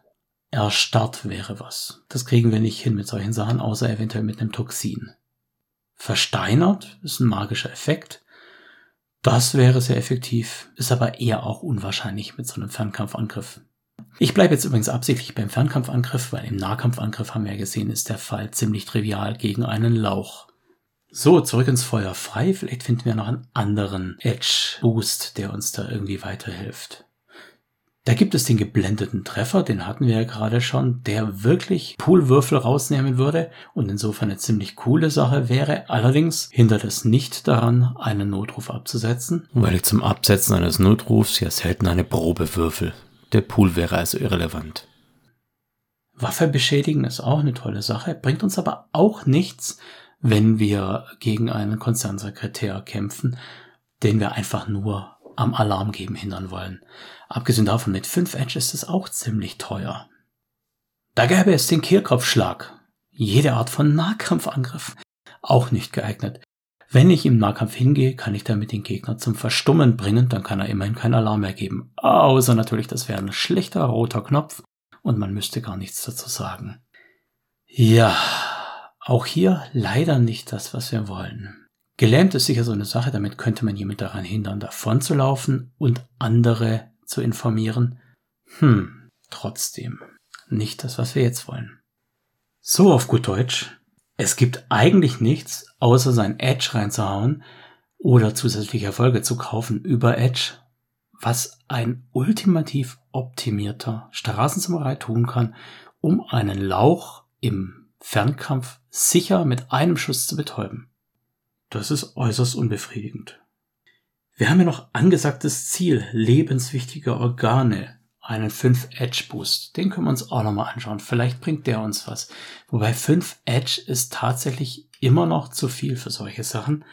Erstarrt wäre was. Das kriegen wir nicht hin mit solchen Sachen, außer eventuell mit einem Toxin. Versteinert ist ein magischer Effekt. Das wäre sehr effektiv, ist aber eher auch unwahrscheinlich mit so einem Fernkampfangriff. Ich bleibe jetzt übrigens absichtlich beim Fernkampfangriff, weil im Nahkampfangriff haben wir ja gesehen, ist der Fall ziemlich trivial gegen einen Lauch. So, zurück ins Feuer frei. Vielleicht finden wir noch einen anderen Edge-Boost, der uns da irgendwie weiterhilft. Da gibt es den geblendeten Treffer, den hatten wir ja gerade schon, der wirklich Poolwürfel rausnehmen würde und insofern eine ziemlich coole Sache wäre. Allerdings hindert es nicht daran, einen Notruf abzusetzen. Weil ich zum Absetzen eines Notrufs ja selten eine Probe würfel. Der Pool wäre also irrelevant. Waffe beschädigen ist auch eine tolle Sache, bringt uns aber auch nichts, wenn wir gegen einen Konzernsekretär kämpfen, den wir einfach nur am Alarm geben hindern wollen. Abgesehen davon, mit 5 Edge ist es auch ziemlich teuer. Da gäbe es den Kehlkopfschlag. Jede Art von Nahkampfangriff. Auch nicht geeignet. Wenn ich im Nahkampf hingehe, kann ich damit den Gegner zum Verstummen bringen, dann kann er immerhin keinen Alarm mehr geben. Außer natürlich, das wäre ein schlechter roter Knopf und man müsste gar nichts dazu sagen. Ja, auch hier leider nicht das, was wir wollen. Gelähmt ist sicher so eine Sache, damit könnte man jemand daran hindern, davon zu laufen und andere zu informieren. Hm, trotzdem. Nicht das, was wir jetzt wollen. So auf gut Deutsch. Es gibt eigentlich nichts, außer sein Edge reinzuhauen oder zusätzliche Erfolge zu kaufen über Edge, was ein ultimativ optimierter Straßensamurai tun kann, um einen Lauch im Fernkampf sicher mit einem Schuss zu betäuben. Das ist äußerst unbefriedigend. Wir haben ja noch angesagtes Ziel, lebenswichtige Organe, einen 5 Edge Boost. Den können wir uns auch nochmal anschauen. Vielleicht bringt der uns was. Wobei 5 Edge ist tatsächlich immer noch zu viel für solche Sachen.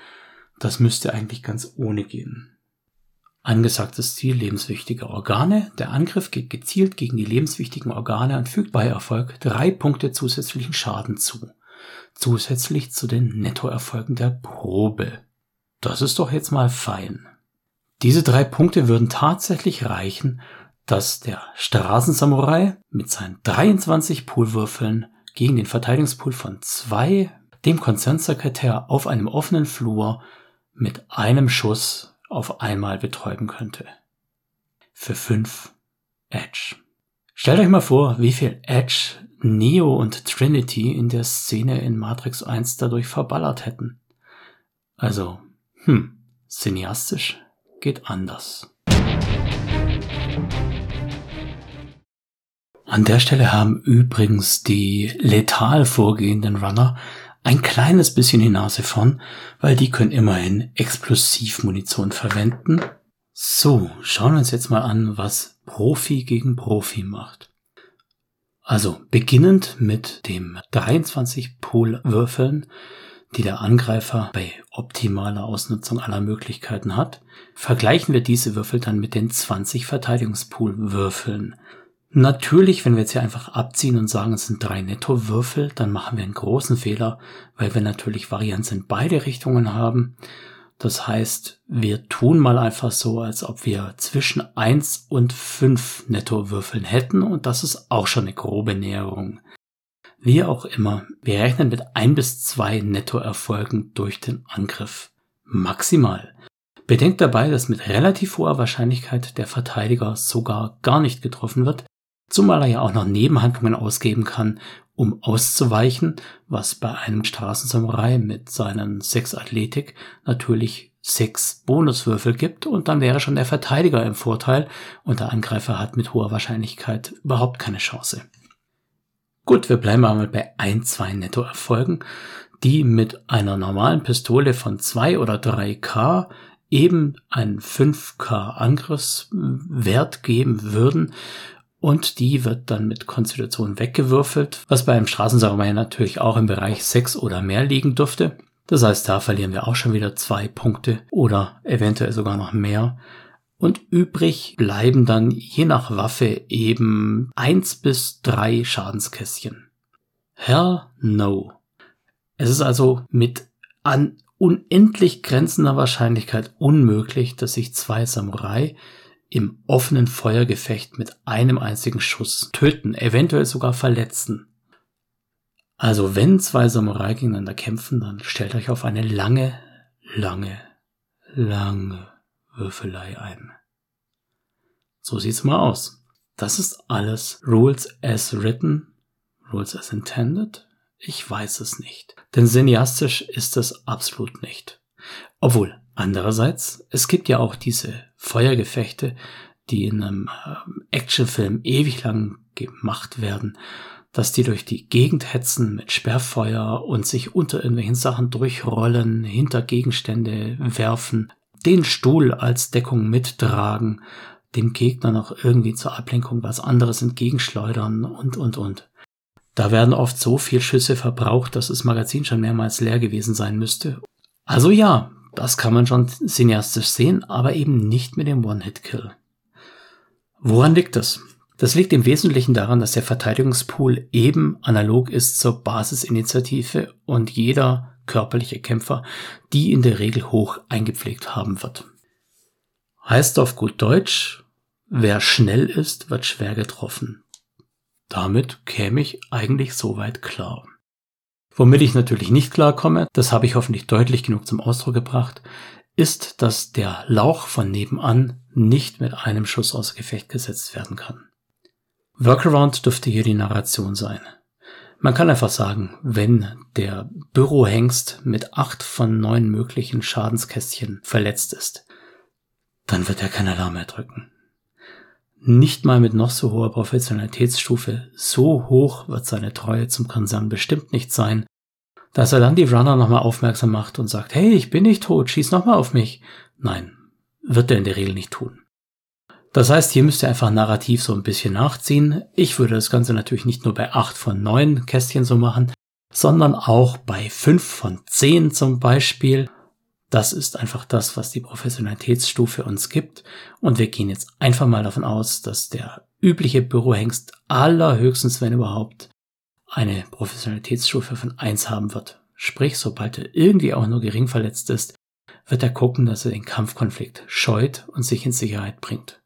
Das müsste eigentlich ganz ohne gehen. Angesagtes Ziel, lebenswichtige Organe. Der Angriff geht gezielt gegen die lebenswichtigen Organe und fügt bei Erfolg drei Punkte zusätzlichen Schaden zu zusätzlich zu den Nettoerfolgen der Probe. Das ist doch jetzt mal fein. Diese drei Punkte würden tatsächlich reichen, dass der Straßensamurai mit seinen 23 Poolwürfeln gegen den Verteidigungspool von zwei dem Konzernsekretär auf einem offenen Flur mit einem Schuss auf einmal betäuben könnte. Für fünf Edge. Stellt euch mal vor, wie viel Edge Neo und Trinity in der Szene in Matrix 1 dadurch verballert hätten. Also, hm, cineastisch geht anders. An der Stelle haben übrigens die letal vorgehenden Runner ein kleines bisschen die Nase vorn, weil die können immerhin Explosivmunition verwenden. So, schauen wir uns jetzt mal an, was Profi gegen Profi macht. Also beginnend mit dem 23 Pool-Würfeln, die der Angreifer bei optimaler Ausnutzung aller Möglichkeiten hat, vergleichen wir diese Würfel dann mit den 20 Verteidigungspool-Würfeln. Natürlich, wenn wir jetzt hier einfach abziehen und sagen, es sind drei Netto-Würfel, dann machen wir einen großen Fehler, weil wir natürlich Varianz in beide Richtungen haben das heißt, wir tun mal einfach so, als ob wir zwischen eins und fünf Nettowürfeln hätten und das ist auch schon eine grobe Näherung. Wie auch immer, wir rechnen mit ein bis zwei Nettoerfolgen durch den Angriff. Maximal. Bedenkt dabei, dass mit relativ hoher Wahrscheinlichkeit der Verteidiger sogar gar nicht getroffen wird, zumal er ja auch noch Nebenhandlungen ausgeben kann, um auszuweichen, was bei einem Straßensamurai mit seinen sechs Athletik natürlich sechs Bonuswürfel gibt und dann wäre schon der Verteidiger im Vorteil und der Angreifer hat mit hoher Wahrscheinlichkeit überhaupt keine Chance. Gut, wir bleiben einmal bei ein, zwei Nettoerfolgen, die mit einer normalen Pistole von zwei oder drei K eben einen 5K Angriffswert geben würden und die wird dann mit Konstitution weggewürfelt, was bei einem Straßensamurai natürlich auch im Bereich 6 oder mehr liegen dürfte. Das heißt, da verlieren wir auch schon wieder zwei Punkte oder eventuell sogar noch mehr. Und übrig bleiben dann je nach Waffe eben eins bis drei Schadenskästchen. Hell no. Es ist also mit an unendlich grenzender Wahrscheinlichkeit unmöglich, dass sich zwei Samurai im offenen Feuergefecht mit einem einzigen Schuss töten, eventuell sogar verletzen. Also wenn zwei Samurai gegeneinander kämpfen, dann stellt euch auf eine lange, lange, lange Würfelei ein. So sieht's mal aus. Das ist alles Rules as written, Rules as intended. Ich weiß es nicht. Denn cineastisch ist es absolut nicht. Obwohl, andererseits, es gibt ja auch diese Feuergefechte, die in einem ähm, Actionfilm ewig lang gemacht werden, dass die durch die Gegend hetzen mit Sperrfeuer und sich unter irgendwelchen Sachen durchrollen, hinter Gegenstände werfen, den Stuhl als Deckung mittragen, dem Gegner noch irgendwie zur Ablenkung was anderes entgegenschleudern und, und, und. Da werden oft so viel Schüsse verbraucht, dass das Magazin schon mehrmals leer gewesen sein müsste. Also ja, das kann man schon cineastisch sehen, aber eben nicht mit dem One-Hit-Kill. Woran liegt das? Das liegt im Wesentlichen daran, dass der Verteidigungspool eben analog ist zur Basisinitiative und jeder körperliche Kämpfer die in der Regel hoch eingepflegt haben wird. Heißt auf gut Deutsch, wer schnell ist, wird schwer getroffen. Damit käme ich eigentlich soweit klar. Womit ich natürlich nicht klarkomme, das habe ich hoffentlich deutlich genug zum Ausdruck gebracht, ist, dass der Lauch von nebenan nicht mit einem Schuss aus Gefecht gesetzt werden kann. Workaround dürfte hier die Narration sein. Man kann einfach sagen, wenn der Bürohengst mit acht von neun möglichen Schadenskästchen verletzt ist, dann wird er kein Alarm mehr drücken. Nicht mal mit noch so hoher Professionalitätsstufe, so hoch wird seine Treue zum Konzern bestimmt nicht sein, dass er dann die Runner nochmal aufmerksam macht und sagt, hey, ich bin nicht tot, schieß nochmal auf mich. Nein, wird er in der Regel nicht tun. Das heißt, hier müsst ihr einfach narrativ so ein bisschen nachziehen. Ich würde das Ganze natürlich nicht nur bei 8 von 9 Kästchen so machen, sondern auch bei 5 von 10 zum Beispiel. Das ist einfach das, was die Professionalitätsstufe uns gibt. Und wir gehen jetzt einfach mal davon aus, dass der übliche Bürohengst allerhöchstens, wenn überhaupt, eine Professionalitätsstufe von 1 haben wird. Sprich, sobald er irgendwie auch nur gering verletzt ist, wird er gucken, dass er den Kampfkonflikt scheut und sich in Sicherheit bringt.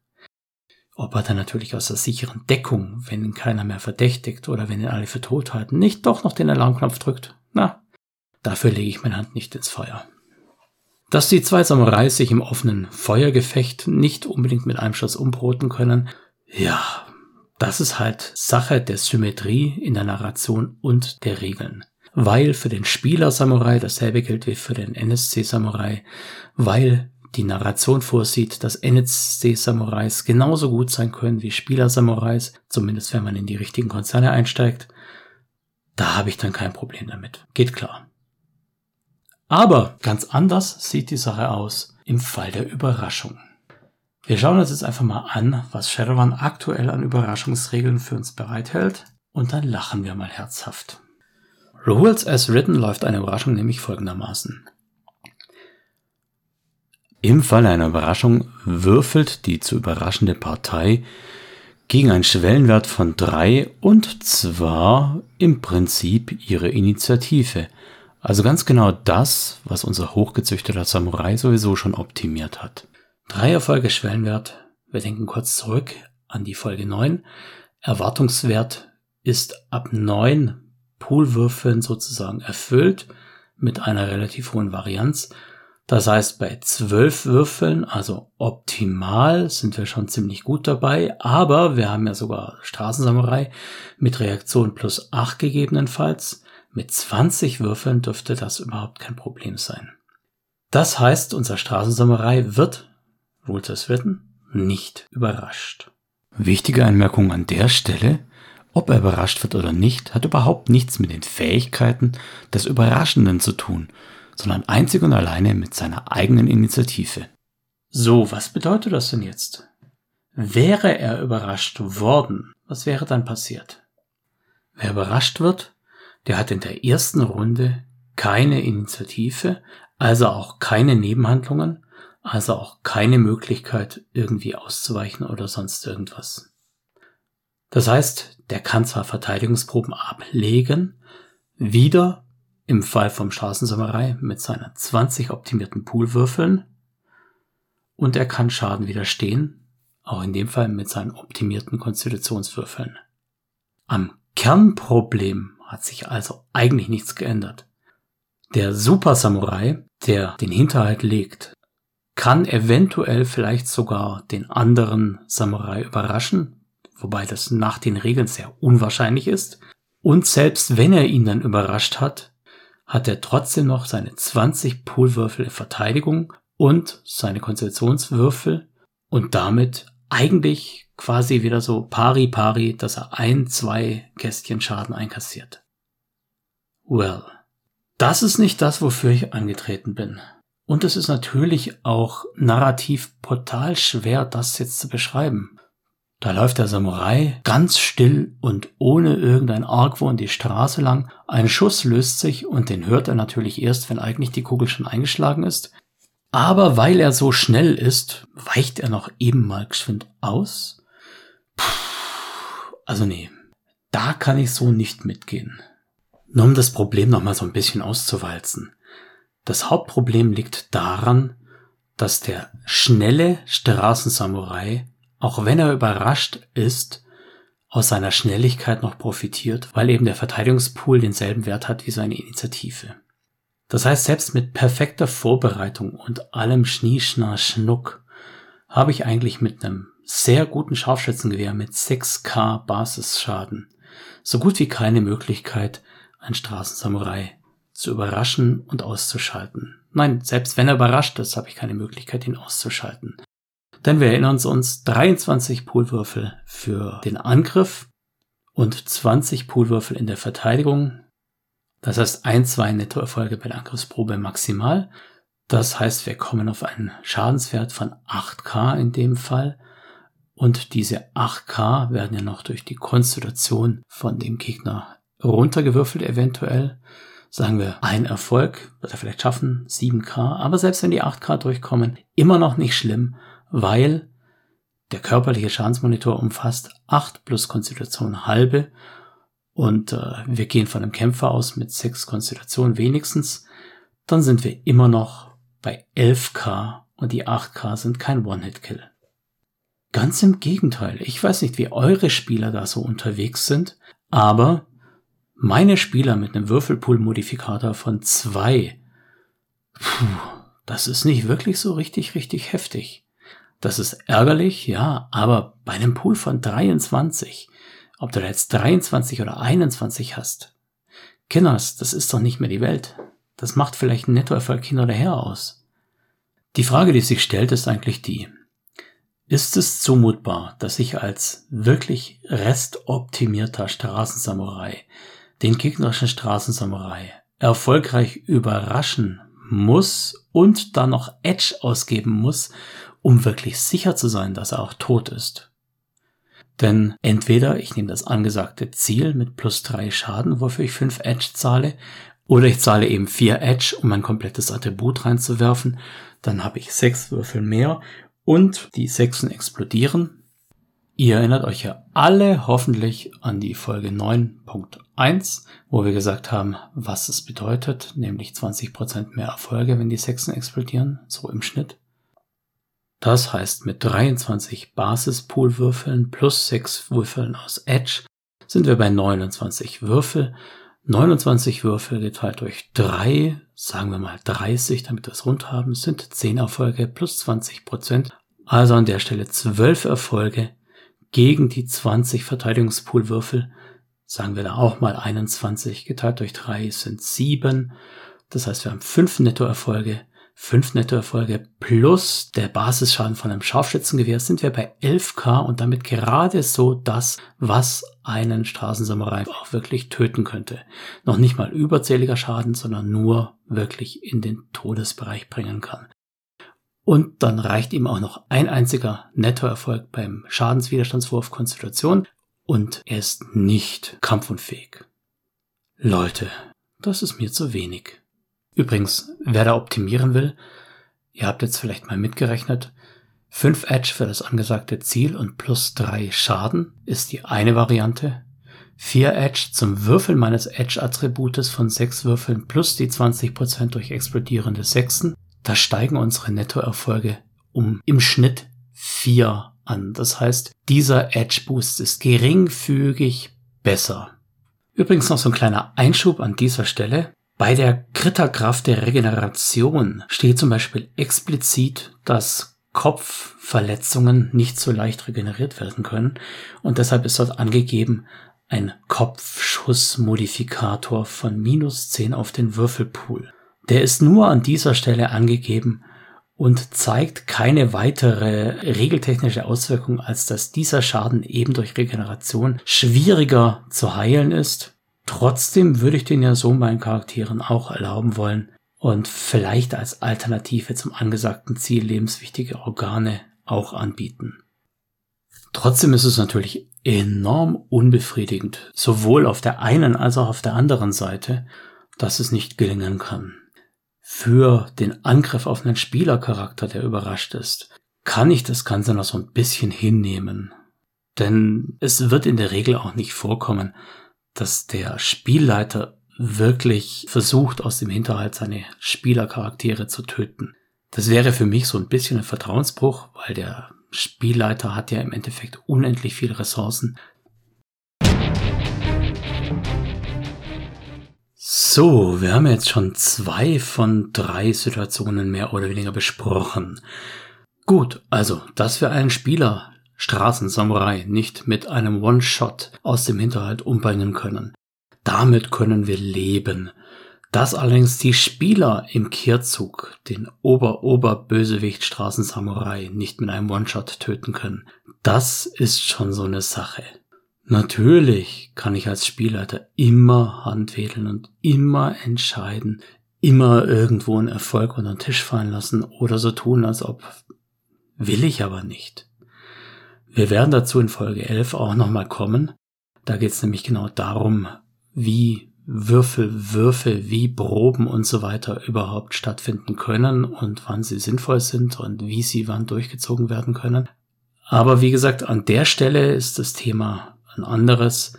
Ob er dann natürlich aus der sicheren Deckung, wenn ihn keiner mehr verdächtigt oder wenn ihn alle für tot halten, nicht doch noch den Alarmknopf drückt, na, dafür lege ich meine Hand nicht ins Feuer. Dass die zwei Samurais sich im offenen Feuergefecht nicht unbedingt mit einem Schuss umbroten können, ja, das ist halt Sache der Symmetrie in der Narration und der Regeln. Weil für den Spieler Samurai dasselbe gilt wie für den NSC Samurai, weil die Narration vorsieht, dass NSC-Samurais genauso gut sein können wie Spieler-Samurais, zumindest wenn man in die richtigen Konzerne einsteigt, da habe ich dann kein Problem damit. Geht klar. Aber ganz anders sieht die Sache aus im Fall der Überraschung. Wir schauen uns jetzt einfach mal an, was Shadowrun aktuell an Überraschungsregeln für uns bereithält und dann lachen wir mal herzhaft. Rules as written läuft eine Überraschung nämlich folgendermaßen. Im Fall einer Überraschung würfelt die zu überraschende Partei gegen einen Schwellenwert von drei und zwar im Prinzip ihre Initiative. Also ganz genau das, was unser hochgezüchteter Samurai sowieso schon optimiert hat. Drei Erfolge Schwellenwert. Wir denken kurz zurück an die Folge 9. Erwartungswert ist ab neun Poolwürfeln sozusagen erfüllt mit einer relativ hohen Varianz das heißt, bei zwölf Würfeln, also optimal, sind wir schon ziemlich gut dabei, aber wir haben ja sogar Straßensamurai mit Reaktion plus acht gegebenenfalls. Mit 20 Würfeln dürfte das überhaupt kein Problem sein. Das heißt, unser Straßensamurai wird, wohl das Wetten, nicht überrascht. Wichtige Anmerkung an der Stelle, ob er überrascht wird oder nicht, hat überhaupt nichts mit den Fähigkeiten des Überraschenden zu tun, sondern einzig und alleine mit seiner eigenen Initiative. So, was bedeutet das denn jetzt? Wäre er überrascht worden, was wäre dann passiert? Wer überrascht wird, der hat in der ersten Runde keine Initiative, also auch keine Nebenhandlungen, also auch keine Möglichkeit, irgendwie auszuweichen oder sonst irgendwas. Das heißt, der kann zwar Verteidigungsproben ablegen, wieder im Fall vom Straßensamurai mit seinen 20 optimierten Poolwürfeln und er kann Schaden widerstehen, auch in dem Fall mit seinen optimierten Konstitutionswürfeln. Am Kernproblem hat sich also eigentlich nichts geändert. Der Super Samurai, der den Hinterhalt legt, kann eventuell vielleicht sogar den anderen Samurai überraschen, wobei das nach den Regeln sehr unwahrscheinlich ist. Und selbst wenn er ihn dann überrascht hat, hat er trotzdem noch seine 20 Poolwürfel in Verteidigung und seine Konstitutionswürfel und damit eigentlich quasi wieder so pari pari, dass er ein, zwei Kästchen Schaden einkassiert. Well, das ist nicht das, wofür ich angetreten bin. Und es ist natürlich auch narrativ brutal schwer, das jetzt zu beschreiben. Da läuft der Samurai ganz still und ohne irgendein Argwohn die Straße lang. Ein Schuss löst sich und den hört er natürlich erst, wenn eigentlich die Kugel schon eingeschlagen ist. Aber weil er so schnell ist, weicht er noch eben mal geschwind aus. Puh, also nee, da kann ich so nicht mitgehen. Nur um das Problem noch mal so ein bisschen auszuwalzen. Das Hauptproblem liegt daran, dass der schnelle Straßensamurai, auch wenn er überrascht ist, aus seiner Schnelligkeit noch profitiert, weil eben der Verteidigungspool denselben Wert hat wie seine Initiative. Das heißt, selbst mit perfekter Vorbereitung und allem Schnieschna Schnuck habe ich eigentlich mit einem sehr guten Scharfschützengewehr mit 6k Basisschaden so gut wie keine Möglichkeit, ein Straßensamurai zu überraschen und auszuschalten. Nein, selbst wenn er überrascht ist, habe ich keine Möglichkeit, ihn auszuschalten. Denn wir erinnern uns, 23 Poolwürfel für den Angriff und 20 Poolwürfel in der Verteidigung das heißt, ein, zwei Nettoerfolge bei der Angriffsprobe maximal. Das heißt, wir kommen auf einen Schadenswert von 8k in dem Fall. Und diese 8k werden ja noch durch die Konstitution von dem Gegner runtergewürfelt eventuell. Sagen wir, ein Erfolg wird er vielleicht schaffen, 7k. Aber selbst wenn die 8k durchkommen, immer noch nicht schlimm, weil der körperliche Schadensmonitor umfasst 8 plus Konstitution halbe und äh, wir gehen von einem Kämpfer aus mit sechs Konstellationen wenigstens, dann sind wir immer noch bei 11k und die 8k sind kein One-Hit-Kill. Ganz im Gegenteil, ich weiß nicht, wie eure Spieler da so unterwegs sind, aber meine Spieler mit einem Würfelpool-Modifikator von zwei, puh, das ist nicht wirklich so richtig, richtig heftig. Das ist ärgerlich, ja, aber bei einem Pool von 23 ob du da jetzt 23 oder 21 hast. Kinders, das ist doch nicht mehr die Welt. Das macht vielleicht ein Nettoerfolg hin oder her aus. Die Frage, die sich stellt, ist eigentlich die. Ist es zumutbar, dass ich als wirklich restoptimierter Straßensamurai den gegnerischen Straßensamurai erfolgreich überraschen muss und dann noch Edge ausgeben muss, um wirklich sicher zu sein, dass er auch tot ist? Denn entweder ich nehme das angesagte Ziel mit plus drei Schaden, wofür ich fünf Edge zahle, oder ich zahle eben vier Edge, um mein komplettes Attribut reinzuwerfen. Dann habe ich sechs Würfel mehr und die Sechsen explodieren. Ihr erinnert euch ja alle hoffentlich an die Folge 9.1, wo wir gesagt haben, was es bedeutet, nämlich 20% mehr Erfolge, wenn die Sechsen explodieren, so im Schnitt. Das heißt, mit 23 Basispoolwürfeln plus 6 Würfeln aus Edge sind wir bei 29 Würfel. 29 Würfel geteilt durch 3, sagen wir mal 30, damit wir es rund haben, sind 10 Erfolge plus 20 Prozent. Also an der Stelle 12 Erfolge gegen die 20 Verteidigungspoolwürfel. Sagen wir da auch mal 21 geteilt durch 3 sind 7. Das heißt, wir haben 5 Nettoerfolge fünf Nettoerfolge plus der Basisschaden von einem Scharfschützengewehr sind wir bei 11k und damit gerade so das, was einen Straßensamurai auch wirklich töten könnte. Noch nicht mal überzähliger Schaden, sondern nur wirklich in den Todesbereich bringen kann. Und dann reicht ihm auch noch ein einziger Nettoerfolg beim Schadenswiderstandswurf Konstitution und er ist nicht kampfunfähig. Leute, das ist mir zu wenig. Übrigens, wer da optimieren will, Ihr habt jetzt vielleicht mal mitgerechnet. 5 Edge für das angesagte Ziel und plus 3 Schaden ist die eine Variante. 4 Edge zum Würfeln meines Edge-Attributes von 6 Würfeln plus die 20% durch explodierende Sechsen. Da steigen unsere Nettoerfolge um im Schnitt 4 an. Das heißt, dieser Edge-Boost ist geringfügig besser. Übrigens noch so ein kleiner Einschub an dieser Stelle. Bei der Kritterkraft der Regeneration steht zum Beispiel explizit, dass Kopfverletzungen nicht so leicht regeneriert werden können und deshalb ist dort angegeben ein Kopfschussmodifikator von minus 10 auf den Würfelpool. Der ist nur an dieser Stelle angegeben und zeigt keine weitere regeltechnische Auswirkung, als dass dieser Schaden eben durch Regeneration schwieriger zu heilen ist. Trotzdem würde ich den ja so meinen Charakteren auch erlauben wollen und vielleicht als Alternative zum angesagten Ziel lebenswichtige Organe auch anbieten. Trotzdem ist es natürlich enorm unbefriedigend, sowohl auf der einen als auch auf der anderen Seite, dass es nicht gelingen kann. Für den Angriff auf einen Spielercharakter, der überrascht ist, kann ich das Ganze noch so ein bisschen hinnehmen. Denn es wird in der Regel auch nicht vorkommen, dass der Spielleiter wirklich versucht, aus dem Hinterhalt seine Spielercharaktere zu töten. Das wäre für mich so ein bisschen ein Vertrauensbruch, weil der Spielleiter hat ja im Endeffekt unendlich viele Ressourcen. So, wir haben jetzt schon zwei von drei Situationen mehr oder weniger besprochen. Gut, also, dass wir einen Spieler Straßensamurai nicht mit einem One-Shot aus dem Hinterhalt umbringen können. Damit können wir leben. Dass allerdings die Spieler im Kehrzug den Ober-Ober-Bösewicht Straßensamurai nicht mit einem One-Shot töten können, das ist schon so eine Sache. Natürlich kann ich als Spielleiter immer handwedeln und immer entscheiden, immer irgendwo einen Erfolg unter den Tisch fallen lassen oder so tun, als ob. Will ich aber nicht. Wir werden dazu in Folge 11 auch nochmal kommen. Da geht es nämlich genau darum, wie Würfel, Würfel wie Proben und so weiter überhaupt stattfinden können und wann sie sinnvoll sind und wie sie wann durchgezogen werden können. Aber wie gesagt, an der Stelle ist das Thema ein anderes.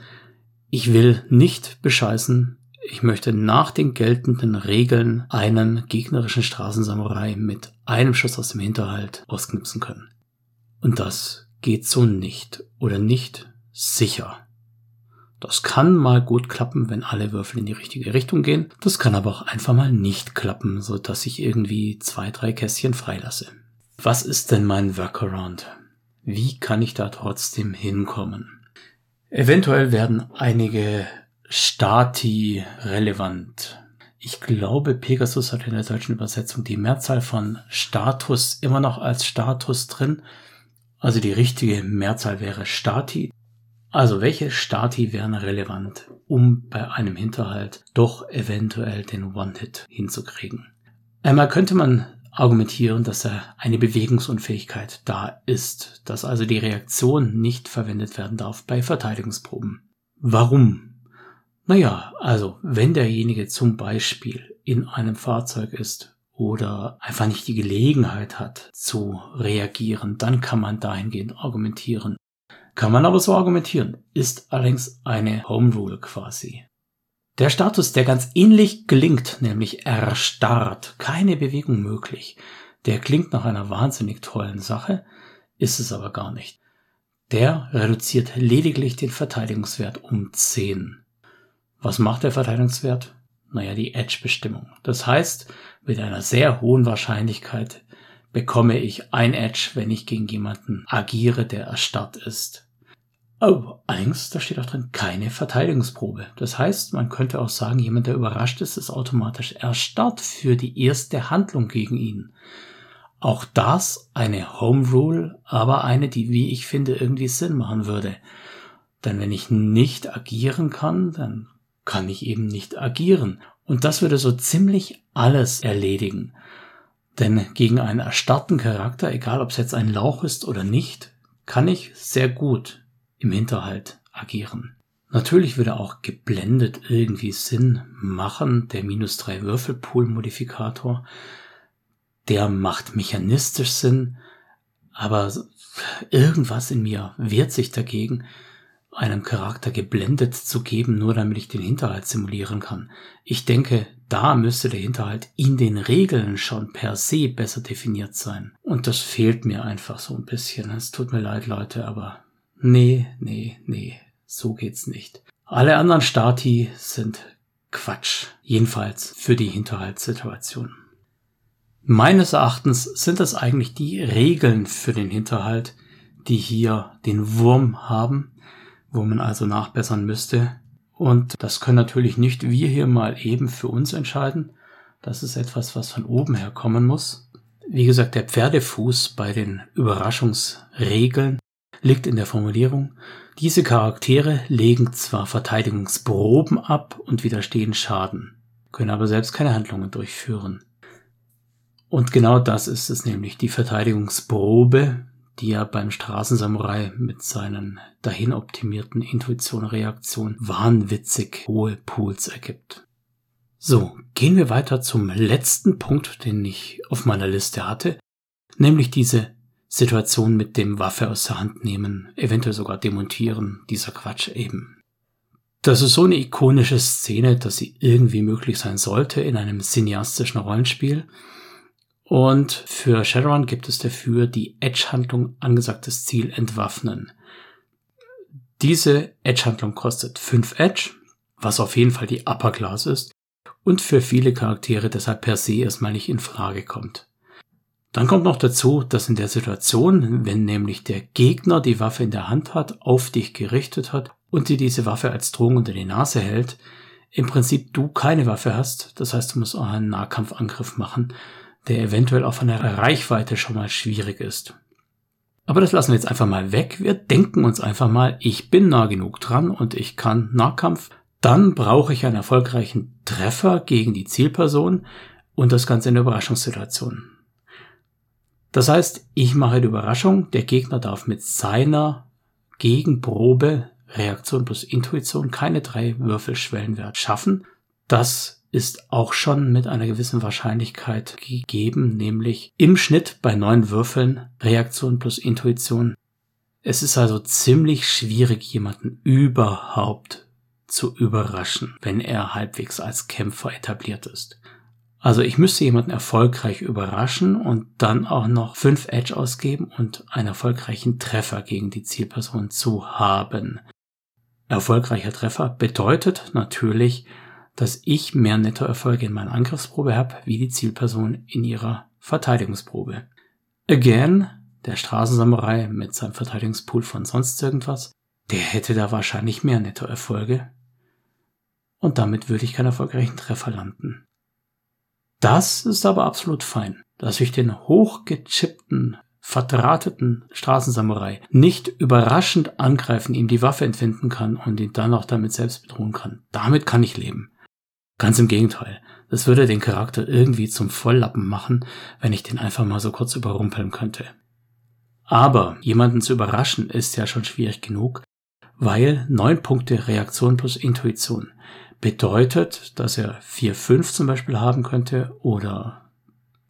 Ich will nicht bescheißen. Ich möchte nach den geltenden Regeln einen gegnerischen Straßensamurai mit einem Schuss aus dem Hinterhalt ausknipsen können. Und das geht so nicht oder nicht sicher. Das kann mal gut klappen, wenn alle Würfel in die richtige Richtung gehen. Das kann aber auch einfach mal nicht klappen, so dass ich irgendwie zwei, drei Kästchen freilasse. Was ist denn mein Workaround? Wie kann ich da trotzdem hinkommen? Eventuell werden einige Stati relevant. Ich glaube, Pegasus hat in der deutschen Übersetzung die Mehrzahl von Status immer noch als Status drin. Also die richtige Mehrzahl wäre Stati. Also welche Stati wären relevant, um bei einem Hinterhalt doch eventuell den One-Hit hinzukriegen? Einmal könnte man argumentieren, dass er eine Bewegungsunfähigkeit da ist, dass also die Reaktion nicht verwendet werden darf bei Verteidigungsproben. Warum? Naja, also wenn derjenige zum Beispiel in einem Fahrzeug ist oder einfach nicht die Gelegenheit hat zu reagieren, dann kann man dahingehend argumentieren. Kann man aber so argumentieren, ist allerdings eine Home Rule quasi. Der Status, der ganz ähnlich klingt, nämlich erstarrt, keine Bewegung möglich, der klingt nach einer wahnsinnig tollen Sache, ist es aber gar nicht. Der reduziert lediglich den Verteidigungswert um 10. Was macht der Verteidigungswert? Naja, die Edge-Bestimmung. Das heißt, mit einer sehr hohen Wahrscheinlichkeit bekomme ich ein Edge, wenn ich gegen jemanden agiere, der erstarrt ist. Oh, allerdings, da steht auch drin, keine Verteidigungsprobe. Das heißt, man könnte auch sagen, jemand, der überrascht ist, ist automatisch erstarrt für die erste Handlung gegen ihn. Auch das eine Home Rule, aber eine, die, wie ich finde, irgendwie Sinn machen würde. Denn wenn ich nicht agieren kann, dann kann ich eben nicht agieren. Und das würde so ziemlich alles erledigen. Denn gegen einen erstarrten Charakter, egal ob es jetzt ein Lauch ist oder nicht, kann ich sehr gut im Hinterhalt agieren. Natürlich würde auch geblendet irgendwie Sinn machen, der minus 3 Würfelpool-Modifikator. der macht mechanistisch Sinn, aber irgendwas in mir wehrt sich dagegen, einem Charakter geblendet zu geben, nur damit ich den Hinterhalt simulieren kann. Ich denke, da müsste der Hinterhalt in den Regeln schon per se besser definiert sein. Und das fehlt mir einfach so ein bisschen. Es tut mir leid, Leute, aber nee, nee, nee, so geht's nicht. Alle anderen Stati sind Quatsch. Jedenfalls für die Hinterhaltssituation. Meines Erachtens sind das eigentlich die Regeln für den Hinterhalt, die hier den Wurm haben, wo man also nachbessern müsste. Und das können natürlich nicht wir hier mal eben für uns entscheiden. Das ist etwas, was von oben her kommen muss. Wie gesagt, der Pferdefuß bei den Überraschungsregeln liegt in der Formulierung, diese Charaktere legen zwar Verteidigungsproben ab und widerstehen Schaden, können aber selbst keine Handlungen durchführen. Und genau das ist es nämlich, die Verteidigungsprobe, die er beim Straßensamurai mit seinen dahin optimierten Intuition-Reaktionen wahnwitzig hohe Pools ergibt. So, gehen wir weiter zum letzten Punkt, den ich auf meiner Liste hatte, nämlich diese Situation mit dem Waffe aus der Hand nehmen, eventuell sogar demontieren, dieser Quatsch eben. Das ist so eine ikonische Szene, dass sie irgendwie möglich sein sollte in einem cineastischen Rollenspiel, und für Shadowrun gibt es dafür die Edge-Handlung angesagtes Ziel entwaffnen. Diese Edge-Handlung kostet 5 Edge, was auf jeden Fall die Upper Class ist und für viele Charaktere deshalb per se erstmal nicht in Frage kommt. Dann kommt noch dazu, dass in der Situation, wenn nämlich der Gegner die Waffe in der Hand hat, auf dich gerichtet hat und dir diese Waffe als Drohung unter die Nase hält, im Prinzip du keine Waffe hast. Das heißt, du musst auch einen Nahkampfangriff machen der eventuell auch von der Reichweite schon mal schwierig ist. Aber das lassen wir jetzt einfach mal weg. Wir denken uns einfach mal, ich bin nah genug dran und ich kann Nahkampf. Dann brauche ich einen erfolgreichen Treffer gegen die Zielperson und das Ganze in der Überraschungssituation. Das heißt, ich mache die Überraschung, der Gegner darf mit seiner Gegenprobe Reaktion plus Intuition keine drei Würfelschwellenwert schaffen. Das ist auch schon mit einer gewissen Wahrscheinlichkeit gegeben, nämlich im Schnitt bei neun Würfeln Reaktion plus Intuition. Es ist also ziemlich schwierig, jemanden überhaupt zu überraschen, wenn er halbwegs als Kämpfer etabliert ist. Also ich müsste jemanden erfolgreich überraschen und dann auch noch fünf Edge ausgeben und einen erfolgreichen Treffer gegen die Zielperson zu haben. Erfolgreicher Treffer bedeutet natürlich, dass ich mehr Nettoerfolge in meiner Angriffsprobe habe, wie die Zielperson in ihrer Verteidigungsprobe. Again, der Straßensamurai mit seinem Verteidigungspool von sonst irgendwas, der hätte da wahrscheinlich mehr Nettoerfolge. Und damit würde ich keinen erfolgreichen Treffer landen. Das ist aber absolut fein, dass ich den hochgechippten, verdrahteten Straßensamurai nicht überraschend angreifen, ihm die Waffe entwinden kann und ihn dann auch damit selbst bedrohen kann. Damit kann ich leben. Ganz im Gegenteil. Das würde den Charakter irgendwie zum Volllappen machen, wenn ich den einfach mal so kurz überrumpeln könnte. Aber jemanden zu überraschen ist ja schon schwierig genug, weil neun Punkte Reaktion plus Intuition bedeutet, dass er 4-5 zum Beispiel haben könnte oder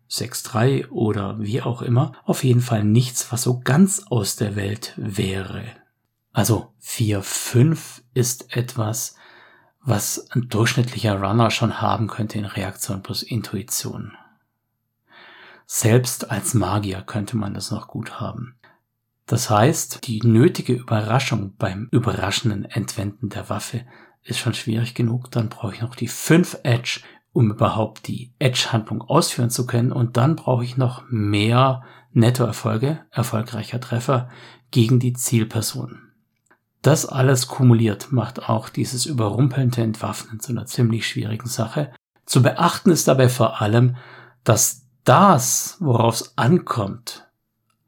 6-3 oder wie auch immer. Auf jeden Fall nichts, was so ganz aus der Welt wäre. Also 4-5 ist etwas, was ein durchschnittlicher Runner schon haben könnte in Reaktion plus Intuition. Selbst als Magier könnte man das noch gut haben. Das heißt, die nötige Überraschung beim überraschenden Entwenden der Waffe ist schon schwierig genug. Dann brauche ich noch die 5 Edge, um überhaupt die Edge-Handlung ausführen zu können. Und dann brauche ich noch mehr Nettoerfolge, erfolgreicher Treffer gegen die Zielperson. Das alles kumuliert macht auch dieses überrumpelnde Entwaffnen zu einer ziemlich schwierigen Sache. Zu beachten ist dabei vor allem, dass das, worauf es ankommt,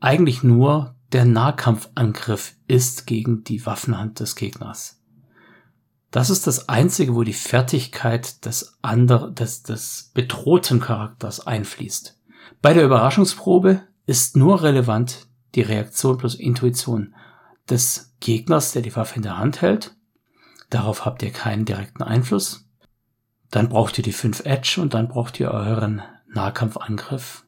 eigentlich nur der Nahkampfangriff ist gegen die Waffenhand des Gegners. Das ist das einzige, wo die Fertigkeit des anderen, des, des bedrohten Charakters einfließt. Bei der Überraschungsprobe ist nur relevant die Reaktion plus Intuition des Gegners, der die Waffe in der Hand hält. Darauf habt ihr keinen direkten Einfluss. Dann braucht ihr die 5 Edge und dann braucht ihr euren Nahkampfangriff.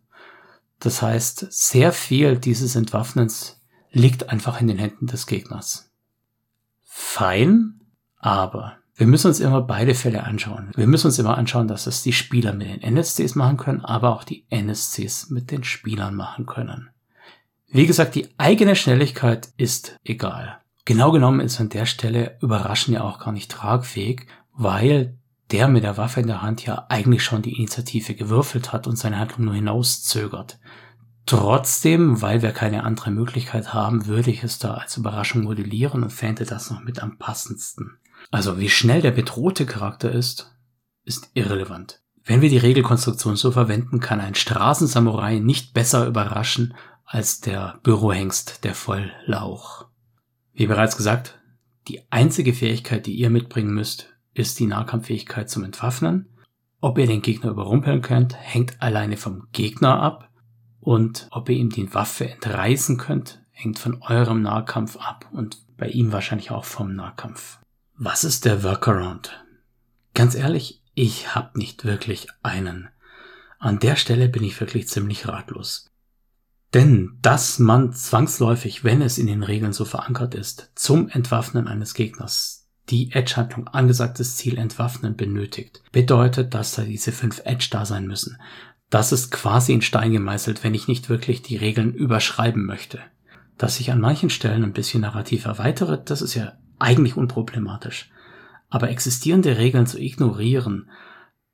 Das heißt, sehr viel dieses Entwaffnens liegt einfach in den Händen des Gegners. Fein, aber wir müssen uns immer beide Fälle anschauen. Wir müssen uns immer anschauen, dass es die Spieler mit den NSCs machen können, aber auch die NSCs mit den Spielern machen können. Wie gesagt, die eigene Schnelligkeit ist egal. Genau genommen ist an der Stelle Überraschen ja auch gar nicht tragfähig, weil der mit der Waffe in der Hand ja eigentlich schon die Initiative gewürfelt hat und seine Handlung nur hinauszögert. Trotzdem, weil wir keine andere Möglichkeit haben, würde ich es da als Überraschung modellieren und fände das noch mit am passendsten. Also wie schnell der bedrohte Charakter ist, ist irrelevant. Wenn wir die Regelkonstruktion so verwenden, kann ein Straßensamurai nicht besser überraschen als der Bürohengst der Volllauch. Wie bereits gesagt, die einzige Fähigkeit, die ihr mitbringen müsst, ist die Nahkampffähigkeit zum Entwaffnen. Ob ihr den Gegner überrumpeln könnt, hängt alleine vom Gegner ab. Und ob ihr ihm die Waffe entreißen könnt, hängt von eurem Nahkampf ab und bei ihm wahrscheinlich auch vom Nahkampf. Was ist der Workaround? Ganz ehrlich, ich hab nicht wirklich einen. An der Stelle bin ich wirklich ziemlich ratlos. Denn dass man zwangsläufig, wenn es in den Regeln so verankert ist, zum Entwaffnen eines Gegners die Edge-Handlung angesagtes Ziel entwaffnen benötigt, bedeutet, dass da diese fünf Edge da sein müssen. Das ist quasi in Stein gemeißelt, wenn ich nicht wirklich die Regeln überschreiben möchte. Dass ich an manchen Stellen ein bisschen narrativ erweitere, das ist ja eigentlich unproblematisch. Aber existierende Regeln zu ignorieren,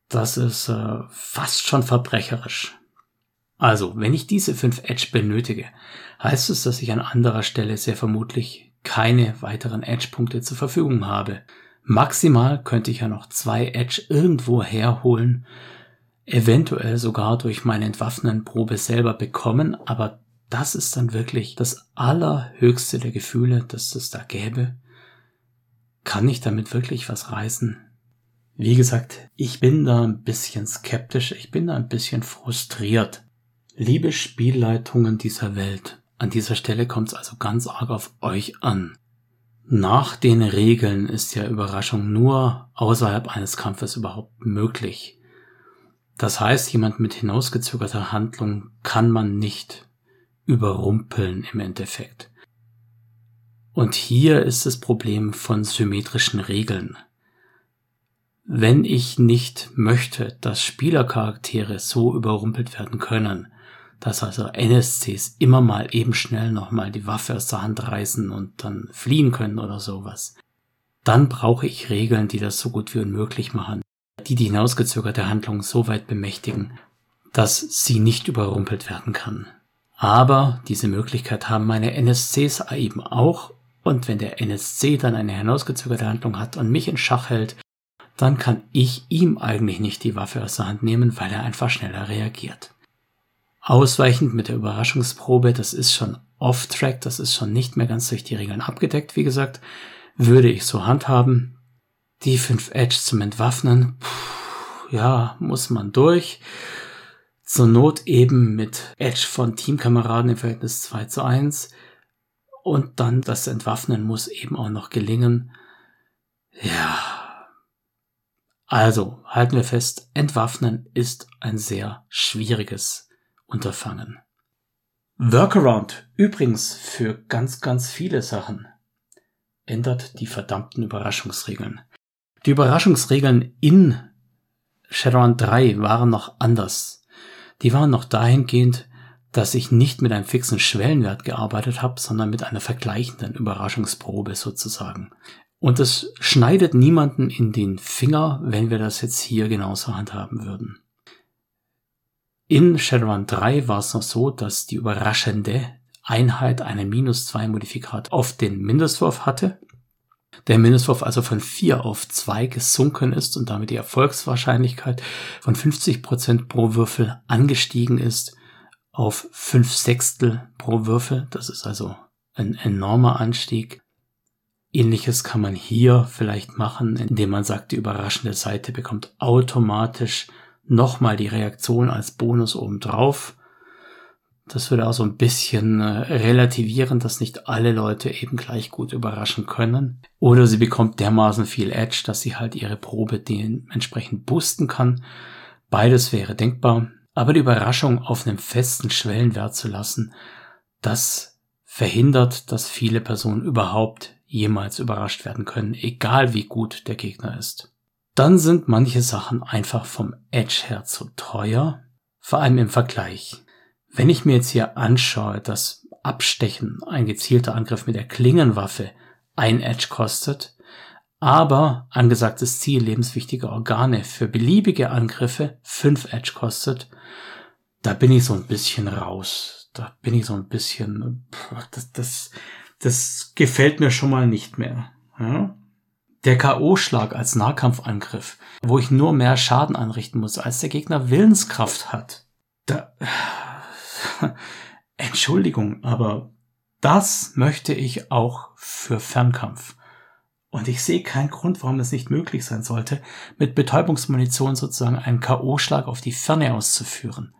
das ist äh, fast schon verbrecherisch. Also, wenn ich diese fünf Edge benötige, heißt es, dass ich an anderer Stelle sehr vermutlich keine weiteren Edge-Punkte zur Verfügung habe. Maximal könnte ich ja noch zwei Edge irgendwo herholen, eventuell sogar durch meine Entwaffnenprobe selber bekommen, aber das ist dann wirklich das allerhöchste der Gefühle, dass es da gäbe. Kann ich damit wirklich was reißen? Wie gesagt, ich bin da ein bisschen skeptisch, ich bin da ein bisschen frustriert. Liebe Spielleitungen dieser Welt, an dieser Stelle kommt es also ganz arg auf euch an. Nach den Regeln ist ja Überraschung nur außerhalb eines Kampfes überhaupt möglich. Das heißt, jemand mit hinausgezögerter Handlung kann man nicht überrumpeln im Endeffekt. Und hier ist das Problem von symmetrischen Regeln. Wenn ich nicht möchte, dass Spielercharaktere so überrumpelt werden können, dass also NSCs immer mal eben schnell nochmal die Waffe aus der Hand reißen und dann fliehen können oder sowas, dann brauche ich Regeln, die das so gut wie unmöglich machen die die hinausgezögerte Handlung so weit bemächtigen, dass sie nicht überrumpelt werden kann. Aber diese Möglichkeit haben meine NSCs eben auch, und wenn der NSC dann eine hinausgezögerte Handlung hat und mich in Schach hält, dann kann ich ihm eigentlich nicht die Waffe aus der Hand nehmen, weil er einfach schneller reagiert. Ausweichend mit der Überraschungsprobe, das ist schon off-track, das ist schon nicht mehr ganz durch die Regeln abgedeckt, wie gesagt, würde ich so handhaben, die 5 Edge zum Entwaffnen, puh, ja, muss man durch. Zur Not eben mit Edge von Teamkameraden im Verhältnis 2 zu 1. Und dann das Entwaffnen muss eben auch noch gelingen. Ja. Also, halten wir fest, Entwaffnen ist ein sehr schwieriges Unterfangen. Workaround, übrigens für ganz, ganz viele Sachen, ändert die verdammten Überraschungsregeln. Die Überraschungsregeln in Shadowrun 3 waren noch anders. Die waren noch dahingehend, dass ich nicht mit einem fixen Schwellenwert gearbeitet habe, sondern mit einer vergleichenden Überraschungsprobe sozusagen. Und es schneidet niemanden in den Finger, wenn wir das jetzt hier genauso handhaben würden. In Shadowrun 3 war es noch so, dass die überraschende Einheit einen minus 2 Modifikat auf den Mindestwurf hatte der Mindestwurf also von 4 auf 2 gesunken ist und damit die Erfolgswahrscheinlichkeit von 50 Prozent pro Würfel angestiegen ist auf 5 Sechstel pro Würfel. Das ist also ein enormer Anstieg. Ähnliches kann man hier vielleicht machen, indem man sagt, die überraschende Seite bekommt automatisch nochmal die Reaktion als Bonus obendrauf. Das würde auch so ein bisschen äh, relativieren, dass nicht alle Leute eben gleich gut überraschen können. Oder sie bekommt dermaßen viel Edge, dass sie halt ihre Probe dementsprechend boosten kann. Beides wäre denkbar. Aber die Überraschung auf einem festen Schwellenwert zu lassen, das verhindert, dass viele Personen überhaupt jemals überrascht werden können, egal wie gut der Gegner ist. Dann sind manche Sachen einfach vom Edge her zu teuer, vor allem im Vergleich. Wenn ich mir jetzt hier anschaue, dass Abstechen, ein gezielter Angriff mit der Klingenwaffe, ein Edge kostet, aber angesagtes Ziel lebenswichtige Organe für beliebige Angriffe fünf Edge kostet, da bin ich so ein bisschen raus. Da bin ich so ein bisschen, das, das, das gefällt mir schon mal nicht mehr. Ja? Der K.O.-Schlag als Nahkampfangriff, wo ich nur mehr Schaden anrichten muss, als der Gegner Willenskraft hat. Da, (sighs) Entschuldigung, aber das möchte ich auch für Fernkampf. Und ich sehe keinen Grund, warum es nicht möglich sein sollte, mit Betäubungsmunition sozusagen einen K.O.-Schlag auf die Ferne auszuführen.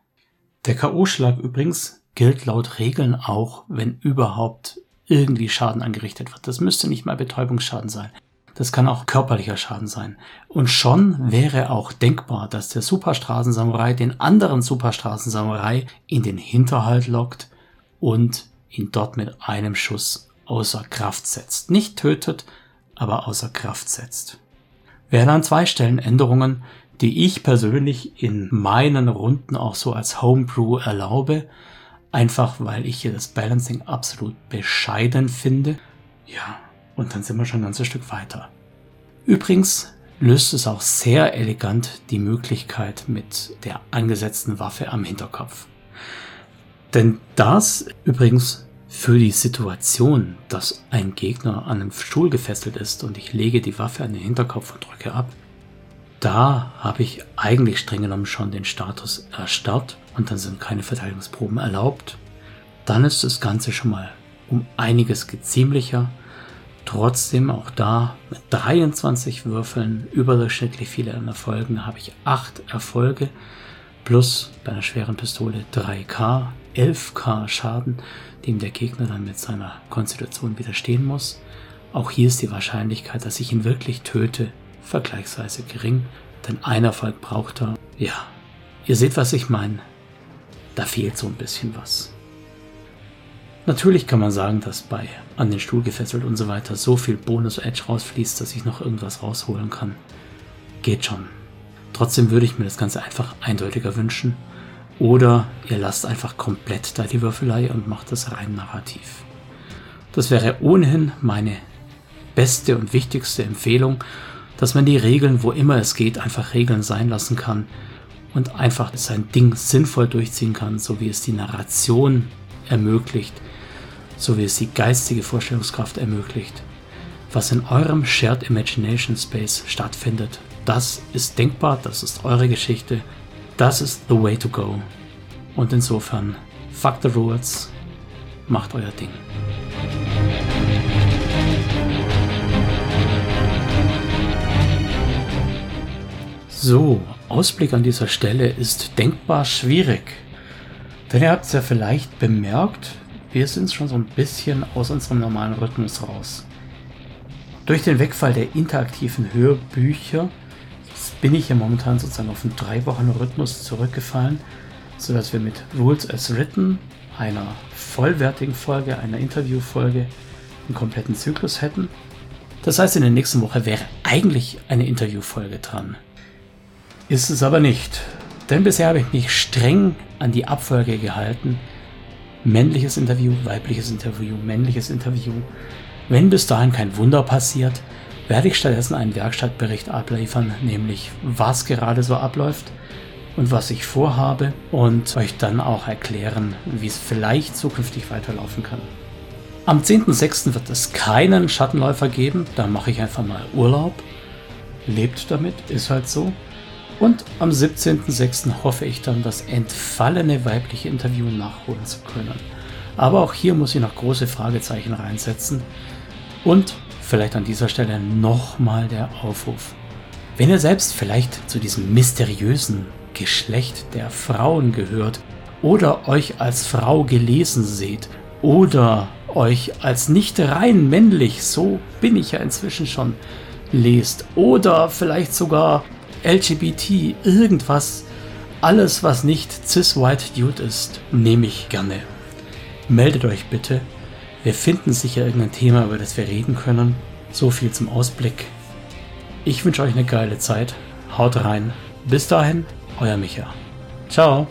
Der K.O.-Schlag übrigens gilt laut Regeln auch, wenn überhaupt irgendwie Schaden angerichtet wird. Das müsste nicht mal Betäubungsschaden sein. Das kann auch körperlicher Schaden sein. Und schon wäre auch denkbar, dass der Superstraßensamurai den anderen Superstraßensamurai in den Hinterhalt lockt und ihn dort mit einem Schuss außer Kraft setzt. Nicht tötet, aber außer Kraft setzt. Wären an zwei Stellen Änderungen, die ich persönlich in meinen Runden auch so als Homebrew erlaube, einfach weil ich hier das Balancing absolut bescheiden finde. Ja, und dann sind wir schon ein ganzes Stück weiter. Übrigens löst es auch sehr elegant die Möglichkeit mit der angesetzten Waffe am Hinterkopf. Denn das übrigens für die Situation, dass ein Gegner an einem Stuhl gefesselt ist und ich lege die Waffe an den Hinterkopf und drücke ab, da habe ich eigentlich streng genommen schon den Status erstarrt und dann sind keine Verteidigungsproben erlaubt. Dann ist das Ganze schon mal um einiges geziemlicher. Trotzdem auch da mit 23 Würfeln überdurchschnittlich viele Erfolgen habe ich 8 Erfolge plus bei einer schweren Pistole 3K, 11K Schaden, dem der Gegner dann mit seiner Konstitution widerstehen muss. Auch hier ist die Wahrscheinlichkeit, dass ich ihn wirklich töte, vergleichsweise gering, denn ein Erfolg braucht er. Ja, ihr seht, was ich meine. Da fehlt so ein bisschen was. Natürlich kann man sagen, dass bei an den Stuhl gefesselt und so weiter so viel Bonus-Edge rausfließt, dass ich noch irgendwas rausholen kann. Geht schon. Trotzdem würde ich mir das Ganze einfach eindeutiger wünschen. Oder ihr lasst einfach komplett da die Würfelei und macht das rein narrativ. Das wäre ohnehin meine beste und wichtigste Empfehlung dass man die Regeln, wo immer es geht, einfach Regeln sein lassen kann und einfach sein Ding sinnvoll durchziehen kann, so wie es die Narration ermöglicht, so wie es die geistige Vorstellungskraft ermöglicht. Was in eurem Shared Imagination Space stattfindet, das ist denkbar, das ist eure Geschichte, das ist the way to go. Und insofern, fuck the rules, macht euer Ding. So, Ausblick an dieser Stelle ist denkbar schwierig. Denn ihr habt es ja vielleicht bemerkt, wir sind schon so ein bisschen aus unserem normalen Rhythmus raus. Durch den Wegfall der interaktiven Hörbücher bin ich ja momentan sozusagen auf einen drei Wochen Rhythmus zurückgefallen, sodass wir mit Rules as Written, einer vollwertigen Folge, einer Interviewfolge, einen kompletten Zyklus hätten. Das heißt, in der nächsten Woche wäre eigentlich eine Interviewfolge dran. Ist es aber nicht. Denn bisher habe ich mich streng an die Abfolge gehalten. Männliches Interview, weibliches Interview, männliches Interview. Wenn bis dahin kein Wunder passiert, werde ich stattdessen einen Werkstattbericht abliefern, nämlich was gerade so abläuft und was ich vorhabe und euch dann auch erklären, wie es vielleicht zukünftig weiterlaufen kann. Am 10.06. wird es keinen Schattenläufer geben, da mache ich einfach mal Urlaub. Lebt damit, ist halt so. Und am 17.06. hoffe ich dann, das entfallene weibliche Interview nachholen zu können. Aber auch hier muss ich noch große Fragezeichen reinsetzen. Und vielleicht an dieser Stelle nochmal der Aufruf. Wenn ihr selbst vielleicht zu diesem mysteriösen Geschlecht der Frauen gehört oder euch als Frau gelesen seht oder euch als nicht rein männlich, so bin ich ja inzwischen schon, lest oder vielleicht sogar LGBT, irgendwas Alles, was nicht cis-white Dude ist, nehme ich gerne. Meldet euch bitte. Wir finden sicher irgendein Thema, über das wir reden können. So viel zum Ausblick. Ich wünsche euch eine geile Zeit. Haut rein. Bis dahin, euer Micha. Ciao.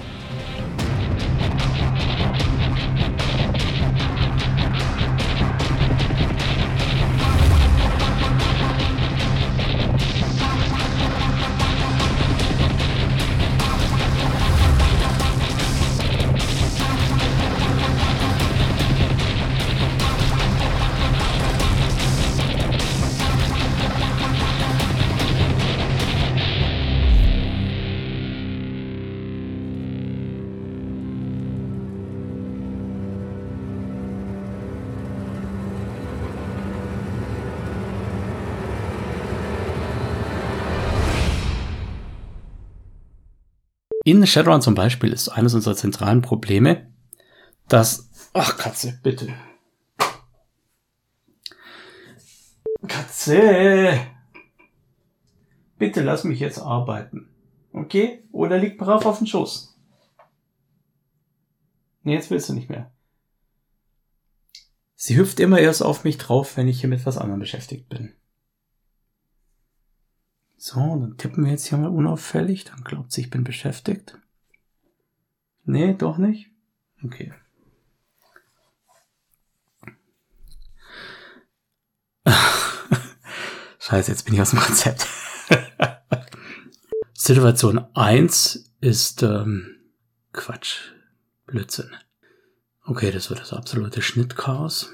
In Shadowrun zum Beispiel ist eines unserer zentralen Probleme, dass... Ach, Katze, bitte. Katze! Bitte lass mich jetzt arbeiten. Okay? Oder liegt brav auf dem Schoß. Nee, jetzt willst du nicht mehr. Sie hüpft immer erst auf mich drauf, wenn ich hier mit was anderem beschäftigt bin. So, dann tippen wir jetzt hier mal unauffällig. Dann glaubt sie, ich bin beschäftigt. Nee, doch nicht? Okay. (laughs) Scheiße, jetzt bin ich aus dem Konzept. (laughs) Situation 1 ist ähm, Quatsch. Blödsinn. Okay, das wird das absolute Schnittchaos.